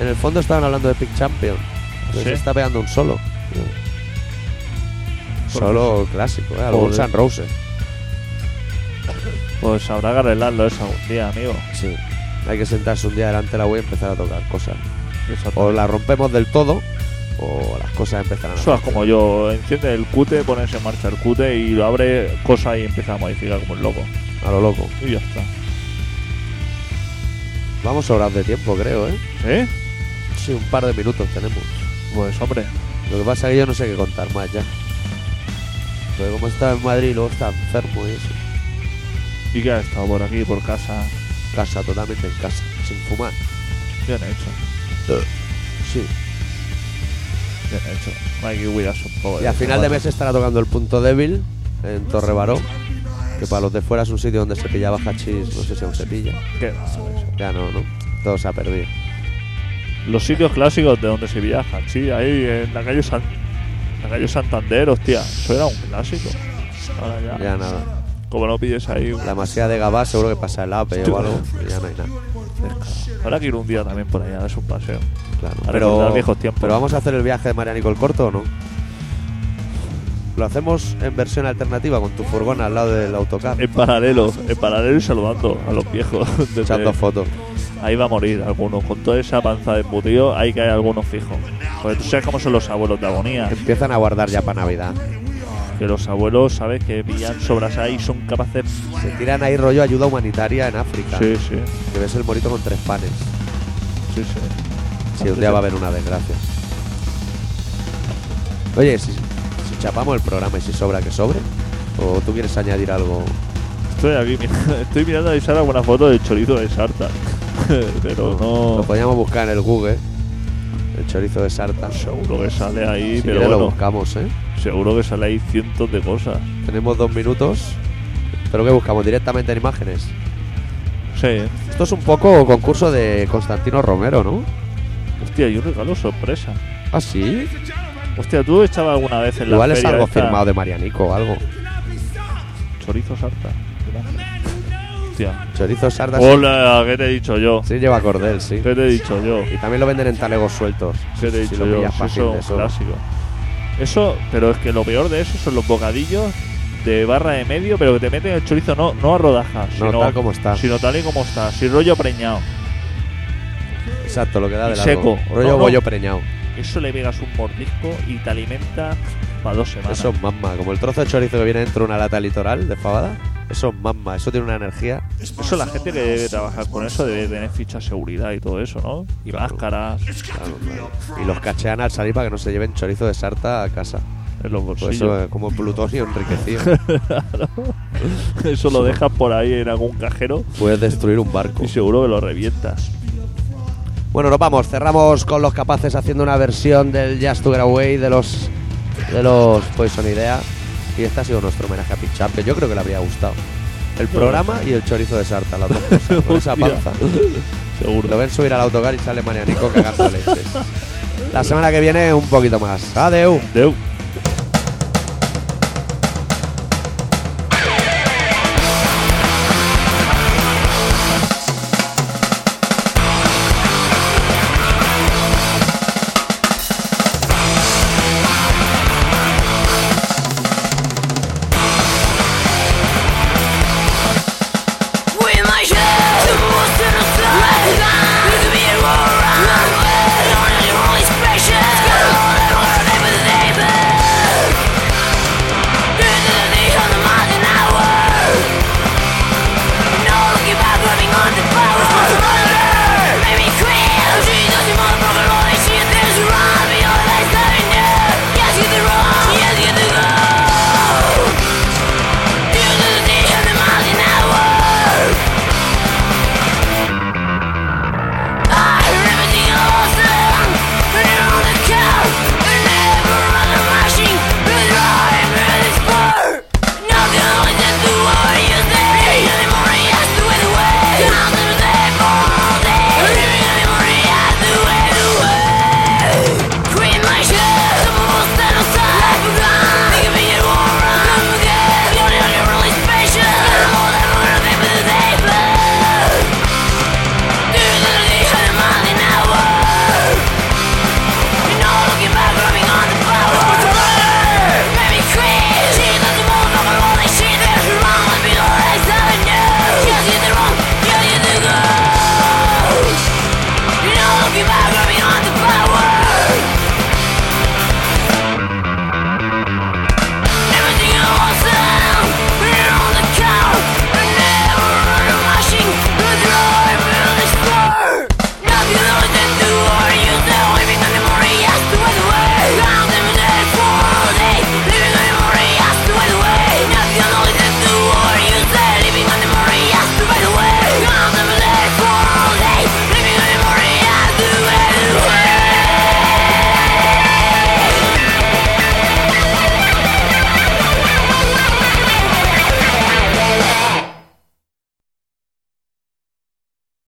Speaker 1: en el fondo estaban hablando de Pick Champion. Se está pegando un solo. Solo clásico, ¿eh? Algún
Speaker 2: Joder.
Speaker 1: San Rose.
Speaker 2: Pues habrá que arreglarlo eso algún día, amigo.
Speaker 1: Sí. Hay que sentarse un día delante de la web y empezar a tocar cosas. O la rompemos del todo, o las cosas empezarán a
Speaker 2: eso es como yo. Enciende el cute, pones en marcha el cute y lo abre cosas y empieza a modificar como el loco.
Speaker 1: a lo loco.
Speaker 2: Y ya está.
Speaker 1: Vamos sobrados de tiempo, creo, ¿eh?
Speaker 2: ¿Eh?
Speaker 1: Sí, un par de minutos tenemos.
Speaker 2: Pues hombre.
Speaker 1: Lo que pasa es que yo no sé qué contar más ya. Porque como estaba en Madrid luego está enfermo y eso.
Speaker 2: ¿Y qué ha estado por aquí, por casa?
Speaker 1: Casa, totalmente en casa, sin fumar.
Speaker 2: Bien hecho.
Speaker 1: Sí.
Speaker 2: Bien hecho. Hay que cuidarse un poco.
Speaker 1: Y a final de mes estará tocando el punto débil en Torre Baró. Que para los de fuera es un sitio donde se pillaba hachís, no sé si aún se pilla.
Speaker 2: ¿Qué va, eso?
Speaker 1: Ya no, ¿no? Todo se ha perdido.
Speaker 2: Los sitios clásicos de donde se viaja, sí, ahí en la calle San... La calle Santander, hostia, eso era un clásico. Ahora ya.
Speaker 1: Ya nada.
Speaker 2: Como no pides ahí.
Speaker 1: La masía de Gabá seguro que pasa el APE o algo. Ya no hay nada.
Speaker 2: Habrá que ir un día también por allá, es un paseo.
Speaker 1: Claro. Pero,
Speaker 2: viejos tiempos.
Speaker 1: pero vamos a hacer el viaje de Marianico el corto o no? Lo hacemos en versión alternativa con tu furgón al lado del autocar.
Speaker 2: En paralelo, en paralelo y saludando a los viejos.
Speaker 1: Echando fotos.
Speaker 2: ahí va a morir algunos. Con toda esa panza de embutido, ahí que hay algunos fijos. Porque tú sabes cómo son los abuelos de agonía.
Speaker 1: Empiezan a guardar ya para Navidad.
Speaker 2: Que los abuelos, ¿sabes? Que pillan sobras ahí y son capaces.
Speaker 1: Se tiran ahí rollo ayuda humanitaria en África.
Speaker 2: Sí, sí.
Speaker 1: Que ves el morito con tres panes.
Speaker 2: Sí, sí.
Speaker 1: Si un día va a haber una desgracia. Oye, si chapamos el programa y si sobra, que sobre. ¿O tú quieres añadir algo?
Speaker 2: Estoy aquí, mira, estoy mirando a avisar alguna foto del chorizo de Sarta. pero
Speaker 1: Lo
Speaker 2: no.
Speaker 1: podríamos buscar en el Google. El chorizo de Sarta. Si
Speaker 2: Seguro que sale ahí, pero
Speaker 1: quieres lo buscamos, ¿eh?
Speaker 2: seguro que sale ahí cientos de cosas.
Speaker 1: Tenemos dos minutos. ¿Pero qué buscamos? ¿Directamente en imágenes?
Speaker 2: Sí, ¿eh?
Speaker 1: Esto es un poco concurso de Constantino Romero, ¿no?
Speaker 2: hostia, y un regalo sorpresa.
Speaker 1: ¿Ah, sí?
Speaker 2: Hostia, ¿tú echabas alguna vez en la
Speaker 1: Igual es
Speaker 2: feria
Speaker 1: algo
Speaker 2: esta
Speaker 1: firmado de Marianico o algo.
Speaker 2: Chorizo Sarta. Hostia.
Speaker 1: Chorizo Sarta sí-
Speaker 2: Hola, ¿qué te he dicho yo?
Speaker 1: sí lleva cordel, sí.
Speaker 2: ¿Qué te he dicho yo?
Speaker 1: Y también lo venden en talegos sueltos.
Speaker 2: ¿Qué te he
Speaker 1: si
Speaker 2: dicho
Speaker 1: lo
Speaker 2: yo?
Speaker 1: pillas
Speaker 2: Si
Speaker 1: fácil
Speaker 2: eso clásico. Eso, pero es que lo peor de eso son los bocadillos de barra de medio, pero que te meten el chorizo no, no a rodajas,
Speaker 1: No,
Speaker 2: sino,
Speaker 1: tal como está.
Speaker 2: sino tal y como está, sin rollo preñado.
Speaker 1: Exacto, lo que da de largo.
Speaker 2: seco.
Speaker 1: Rollo
Speaker 2: No, no.
Speaker 1: bollo preñado.
Speaker 2: Eso le pegas un mordisco y te alimenta Para dos semanas.
Speaker 1: Eso es mamma. Como el trozo de chorizo que viene dentro de una lata litoral de fabada. Eso es mamma. Eso tiene una energía.
Speaker 2: Eso la gente que debe trabajar con eso debe tener ficha de seguridad y todo eso, ¿no? Y máscaras
Speaker 1: Claro, claro. Y los cachean al salir para que no se lleven chorizo de sarta a casa.
Speaker 2: en los
Speaker 1: Pues
Speaker 2: bolsillos.
Speaker 1: eso es como plutonio enriquecido.
Speaker 2: Eso lo dejas por ahí en algún cajero
Speaker 1: Puedes destruir un barco.
Speaker 2: y seguro que lo revientas.
Speaker 1: Bueno, nos vamos. Cerramos con los capaces haciendo una versión del Just to Get Away de los de los Poison Idea. Y este ha sido nuestro homenaje a Pitch que yo creo que le habría gustado. El programa y el chorizo de sarta, las dos cosas. Con esa panza.
Speaker 2: Seguro.
Speaker 1: Lo ven subir al autocar y sale Marianico cagando leches. La semana que viene un poquito más. Adeu.
Speaker 2: Deu.